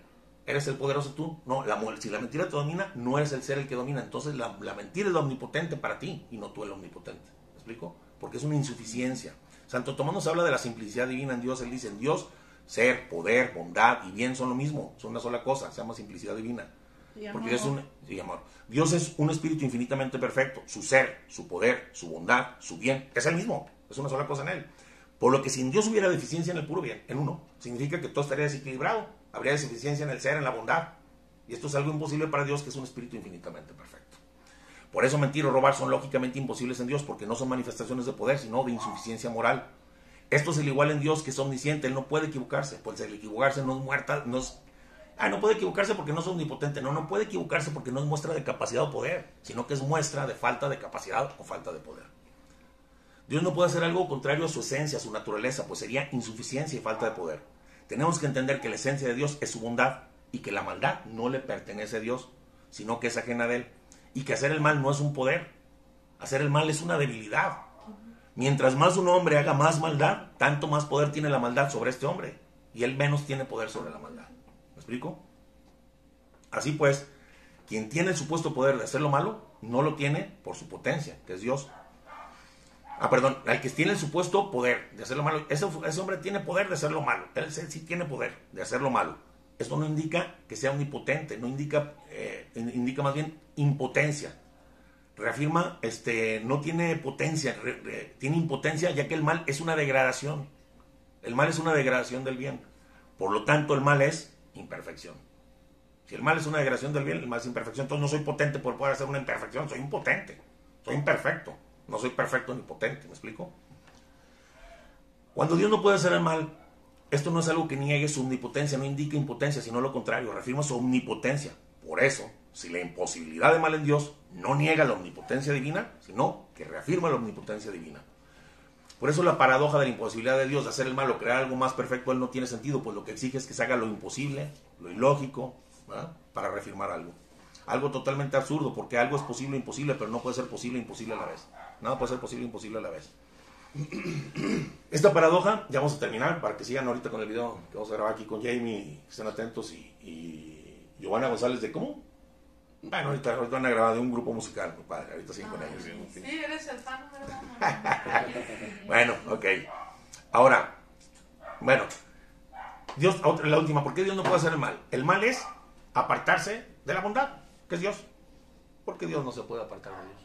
¿eres el poderoso tú? No, la, si la mentira te domina, no eres el ser el que domina. Entonces la, la mentira es la omnipotente para ti y no tú el omnipotente. ¿Me explico? Porque es una insuficiencia. Santo Tomás nos habla de la simplicidad divina en Dios. Él dice, en Dios, ser, poder, bondad y bien son lo mismo. Son una sola cosa. Se llama simplicidad divina. Y Porque. Dios es, un, amor. Dios es un espíritu infinitamente perfecto. Su ser, su poder, su bondad, su bien, es el mismo. Es una sola cosa en él. Por lo que si en Dios hubiera deficiencia en el puro bien, en uno, significa que todo estaría desequilibrado. Habría deficiencia en el ser, en la bondad. Y esto es algo imposible para Dios, que es un espíritu infinitamente perfecto. Por eso mentir o robar son lógicamente imposibles en Dios, porque no son manifestaciones de poder, sino de insuficiencia moral. Esto es el igual en Dios, que es omnisciente. Él no puede equivocarse, pues el equivocarse no es muerta, no es Ah, no puede equivocarse porque no es omnipotente. No, no puede equivocarse porque no es muestra de capacidad o poder, sino que es muestra de falta de capacidad o falta de poder. Dios no puede hacer algo contrario a su esencia, a su naturaleza, pues sería insuficiencia y falta de poder. Tenemos que entender que la esencia de Dios es su bondad y que la maldad no le pertenece a Dios, sino que es ajena de Él. Y que hacer el mal no es un poder, hacer el mal es una debilidad. Mientras más un hombre haga más maldad, tanto más poder tiene la maldad sobre este hombre. Y él menos tiene poder sobre la maldad. ¿Me explico? Así pues, quien tiene el supuesto poder de hacer lo malo, no lo tiene por su potencia, que es Dios. Ah, perdón, el que tiene el supuesto poder de hacer lo malo, ese, hombre tiene poder de hacer lo malo. Él sí tiene poder de hacer lo malo. Esto no indica que sea omnipotente, no indica, eh, indica más bien impotencia. Reafirma, este, no tiene potencia, tiene impotencia, ya que el mal es una degradación. El mal es una degradación del bien. Por lo tanto, el mal es imperfección. Si el mal es una degradación del bien, el mal es imperfección. Entonces no soy potente por poder hacer una imperfección, soy impotente. Soy imperfecto. No soy perfecto ni potente, ¿me explico? Cuando Dios no puede hacer el mal, esto no es algo que niegue su omnipotencia, no indica impotencia, sino lo contrario, reafirma su omnipotencia. Por eso, si la imposibilidad de mal en Dios no niega la omnipotencia divina, sino que reafirma la omnipotencia divina. Por eso la paradoja de la imposibilidad de Dios de hacer el mal o crear algo más perfecto, él no tiene sentido, pues lo que exige es que se haga lo imposible, lo ilógico, para reafirmar algo. Algo totalmente absurdo, porque algo es posible e imposible, pero no puede ser posible e imposible a la vez. Nada puede ser posible e imposible a la vez. Esta paradoja, ya vamos a terminar, para que sigan ahorita con el video que vamos a grabar aquí con Jamie, estén atentos, y, y Giovanna González de ¿cómo? Bueno, ahorita, ahorita van a grabar de un grupo musical, compadre, ahorita siguen con ellos. ¿sí? Sí, eres el fan. Bueno, ok. Ahora, bueno, Dios, la última, ¿por qué Dios no puede hacer el mal? El mal es apartarse de la bondad, que es Dios. Porque Dios no se puede apartar de Dios.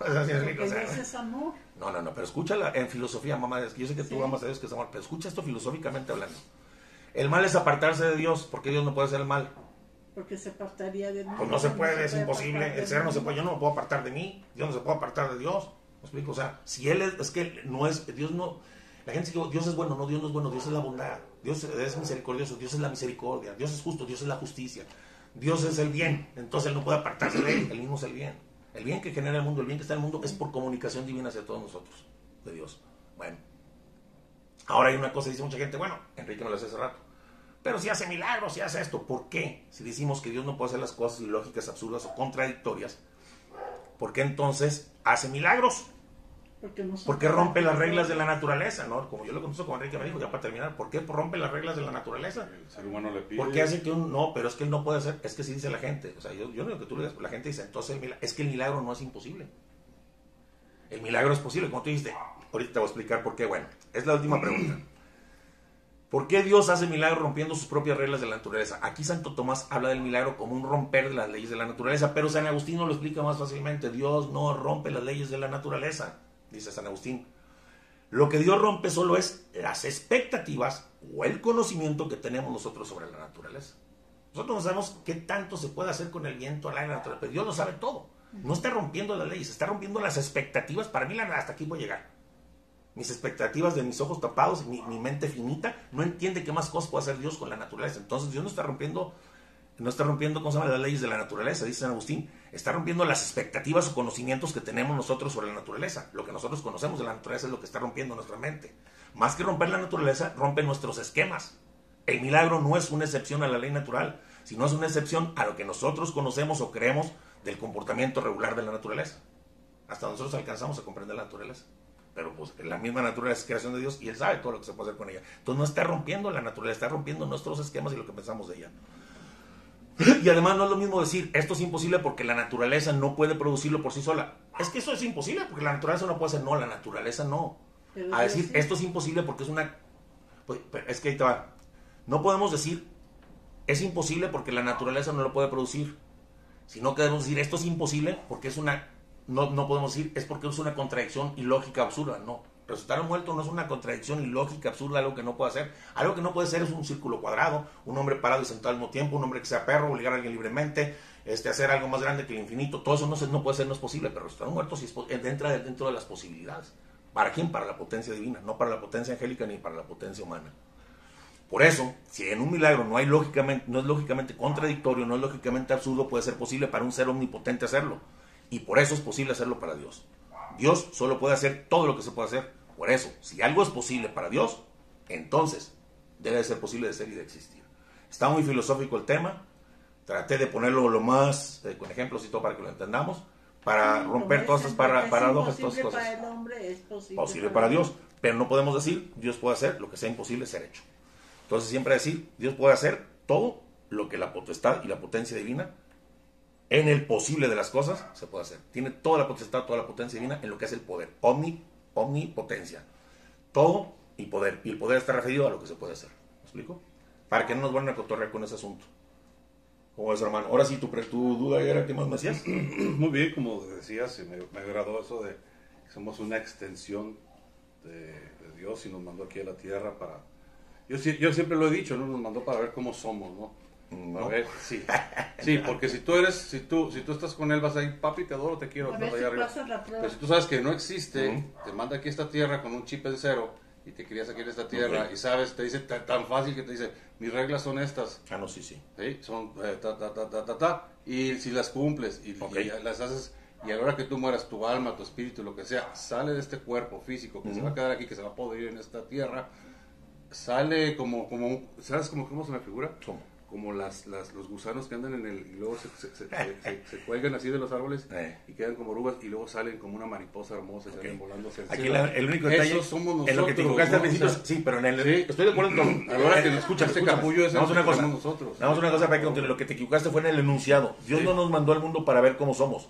Así es, Porque o sea, Dios es amor. no, no, no, pero escúchala en filosofía, mamá. Es que yo sé que tú Sí. amas a Dios, que es amor, pero escucha esto filosóficamente hablando. El mal es apartarse de Dios, porque Dios no puede hacer el mal. Porque se apartaría de mí. Pues no se puede, es imposible. El ser no se puede, yo no me puedo apartar de mí, Dios no se puede apartar de Dios. ¿Me explico? O sea, si Él es, es que no es, Dios no, la gente dice, Dios es bueno, no, Dios no es bueno, Dios es la bondad, Dios es misericordioso, Dios es la misericordia, Dios es justo, Dios es la justicia, Dios es el bien, entonces Él no puede apartarse de Él, Él mismo es el bien. El bien que genera el mundo, el bien que está en el mundo es por comunicación divina hacia todos nosotros, de Dios. Bueno, ahora hay una cosa, dice mucha gente, bueno, Enrique me lo hace hace rato. Pero si hace milagros, si hace esto, ¿por qué? Si decimos que Dios no puede hacer las cosas ilógicas, absurdas o contradictorias, ¿por qué entonces hace milagros? Porque, no Porque rompe las reglas de la naturaleza, ¿no? Como yo lo conozco como Enrique me dijo, ya para terminar, ¿por qué rompe las reglas de la naturaleza? El ser humano le pide. Porque hace que un no, pero es que él no puede hacer, es que sí dice la gente, o sea, yo, yo no digo que tú le digas, la gente dice, entonces es que el milagro no es imposible. El milagro es posible, como tú dijiste, ahorita te voy a explicar por qué, bueno, es la última pregunta. ¿Por qué Dios hace milagro rompiendo sus propias reglas de la naturaleza? Aquí Santo Tomás habla del milagro como un romper de las leyes de la naturaleza, pero San Agustín lo explica más fácilmente. Dios no rompe las leyes de la naturaleza, dice San Agustín. Lo que Dios rompe solo es las expectativas o el conocimiento que tenemos nosotros sobre la naturaleza. Nosotros no sabemos qué tanto se puede hacer con el viento, al la naturaleza, pero Dios lo sabe todo. No está rompiendo las leyes, está rompiendo las expectativas. Para mí, hasta aquí voy a llegar. Mis expectativas de mis ojos tapados, mi, mi mente finita, no entiende qué más cosas puede hacer Dios con la naturaleza. Entonces, Dios no está rompiendo, no está rompiendo, ¿cómo se llama? Las leyes de la naturaleza, dice San Agustín. Está rompiendo las expectativas o conocimientos que tenemos nosotros sobre la naturaleza. Lo que nosotros conocemos de la naturaleza es lo que está rompiendo nuestra mente. Más que romper la naturaleza, rompe nuestros esquemas. El milagro no es una excepción a la ley natural, sino es una excepción a lo que nosotros conocemos o creemos del comportamiento regular de la naturaleza. Hasta nosotros alcanzamos a comprender la naturaleza. Pero pues la misma naturaleza es creación de Dios y Él sabe todo lo que se puede hacer con ella. Entonces no está rompiendo la naturaleza, está rompiendo nuestros esquemas y lo que pensamos de ella. Y además no es lo mismo decir, esto es imposible porque la naturaleza no puede producirlo por sí sola. Es que eso es imposible porque la naturaleza no puede hacer, no, la naturaleza no. Pero A decir, sí. esto es imposible porque es una... pues, es que ahí te va. No podemos decir, es imposible porque la naturaleza no lo puede producir. Sino que debemos decir, esto es imposible porque es una... No, no podemos decir, es porque es una contradicción ilógica absurda. No. Resucitar un muerto no es una contradicción ilógica absurda, algo que no puede hacer. Algo que no puede ser es un círculo cuadrado, un hombre parado y sentado al mismo tiempo, un hombre que sea perro, obligar a alguien libremente, este, hacer algo más grande que el infinito. Todo eso no, se- no puede ser, no es posible, pero resucitar un muerto sí es, po- entra dentro de las posibilidades. ¿Para quién? Para la potencia divina, no para la potencia angélica ni para la potencia humana. Por eso, si en un milagro no hay lógicamente, no es lógicamente contradictorio, no es lógicamente absurdo, puede ser posible para un ser omnipotente hacerlo. Y por eso es posible hacerlo para Dios. Dios solo puede hacer todo lo que se puede hacer. Por eso, si algo es posible para Dios, entonces debe de ser posible de ser y de existir. Está muy filosófico el tema. Traté de ponerlo lo más, eh, con ejemplos y todo para que lo entendamos, para Sí, romper todas estas para- paradojas, todas estas cosas para el hombre, es posible, posible para Dios. Pero no podemos decir, Dios puede hacer lo que sea imposible ser hecho. Entonces siempre decir, Dios puede hacer todo lo que la potestad y la potencia divina, en el posible de las cosas, se puede hacer. Tiene toda la potestad, toda la potencia divina en lo que es el poder. Omni, omnipotencia. Todo y poder. Y el poder está referido a lo que se puede hacer. ¿Me explico? Para que no nos vuelvan a cotorrear con ese asunto. ¿Cómo es, hermano? Ahora sí, tu, tu duda era, ¿qué más me decías? Muy bien, como decías, me, me agradó eso de que somos una extensión de, de Dios y nos mandó aquí a la tierra para... Yo, yo siempre lo he dicho, ¿no? Nos mandó para ver cómo somos, ¿no? No. A ver, sí. Sí, porque si tú eres, si tú, si tú estás con él, vas a ir, papi, te adoro, te quiero, allá. Pero si tú sabes que no existe, te manda aquí a esta tierra con un chip en cero y te crías aquí en esta tierra y sabes, te dice ta- tan fácil que te dice, mis reglas son estas. Ah, no, sí, sí. ¿sí? Son eh, ta, ta, ta, ta, ta, ta, y si las cumples y, Ok. y las haces, y a la hora que tú mueras, tu alma, tu espíritu, lo que sea, sale de este cuerpo físico que se va a quedar aquí, que se va a poder ir en esta tierra, sale como, como ¿sabes cómo, cómo se me figura? ¿Cómo? Como las, las, los gusanos que andan en el, y luego se, se, cuelgan así de los árboles Eh. y quedan como orugas y luego salen como una mariposa hermosa y salen volando hacia el Aquí cielo. la- el único detalle Esos somos nosotros. en lo que te equivocaste al ¿no? principio, O sea, sí, pero en el sí. estoy de acuerdo todo. A la hora que Eh, escucha este escúchame. capullo es a una que cosa. somos nosotros. Vamos a una cosa para que. Lo que te equivocaste fue en el enunciado. Dios Sí. no nos mandó al mundo para ver cómo somos.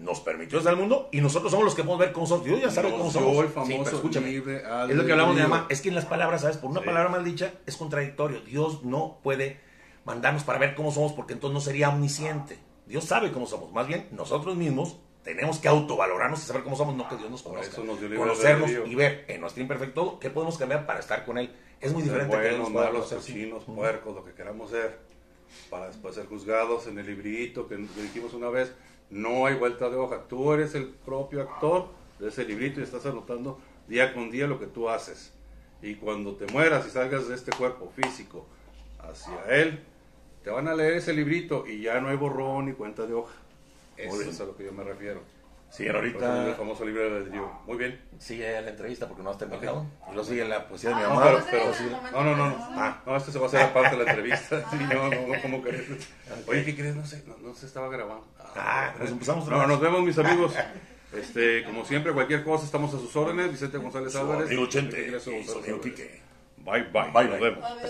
Nos permitió estar al mundo y nosotros somos los que podemos ver cómo somos. Dios ya sabe Nos cómo somos. el famoso Sí, pero escúchame. libre Es lo que hablamos de ama. Es que en las palabras, ¿sabes? Por una palabra mal dicha es contradictorio. Dios no puede mandarnos para ver cómo somos porque entonces no sería omnisciente. Dios sabe cómo somos. Más bien, nosotros mismos tenemos que autovalorarnos y saber cómo somos, no que Dios nos conozca. nos Conocernos y ver en nuestro imperfecto qué podemos cambiar para estar con Él. Es muy diferente a que Dios malos, conocer, sí. cochinos, puercos, lo que queramos ser, para después ser juzgados en el librito que dijimos una vez. No hay vuelta de hoja. Tú eres el propio actor de ese librito y estás anotando día con día lo que tú haces. Y cuando te mueras y salgas de este cuerpo físico hacia él, te van a leer ese librito y ya no hay borrón ni cuenta de hoja. Eso es a lo que yo me refiero. Sí, es el ahorita famoso libro del albedrío. Muy bien. sigue la entrevista porque no has terminado. Y luego sigue la poesía de mi Ah, No, mamá. pero, a pero- no, no, no, no. Ah, no, este se va a hacer aparte de la entrevista. Sí, no, no, no, ¿cómo crees? Oye, ¿qué crees? No sé, no, no se estaba grabando. Ah, pues empezamos otra No, nos vemos, mis amigos. Este, como siempre, cualquier cosa, estamos a sus órdenes. Vicente González Álvarez. amigo Chente y. Quique. Bye, bye. Bye, Nos bye. vemos.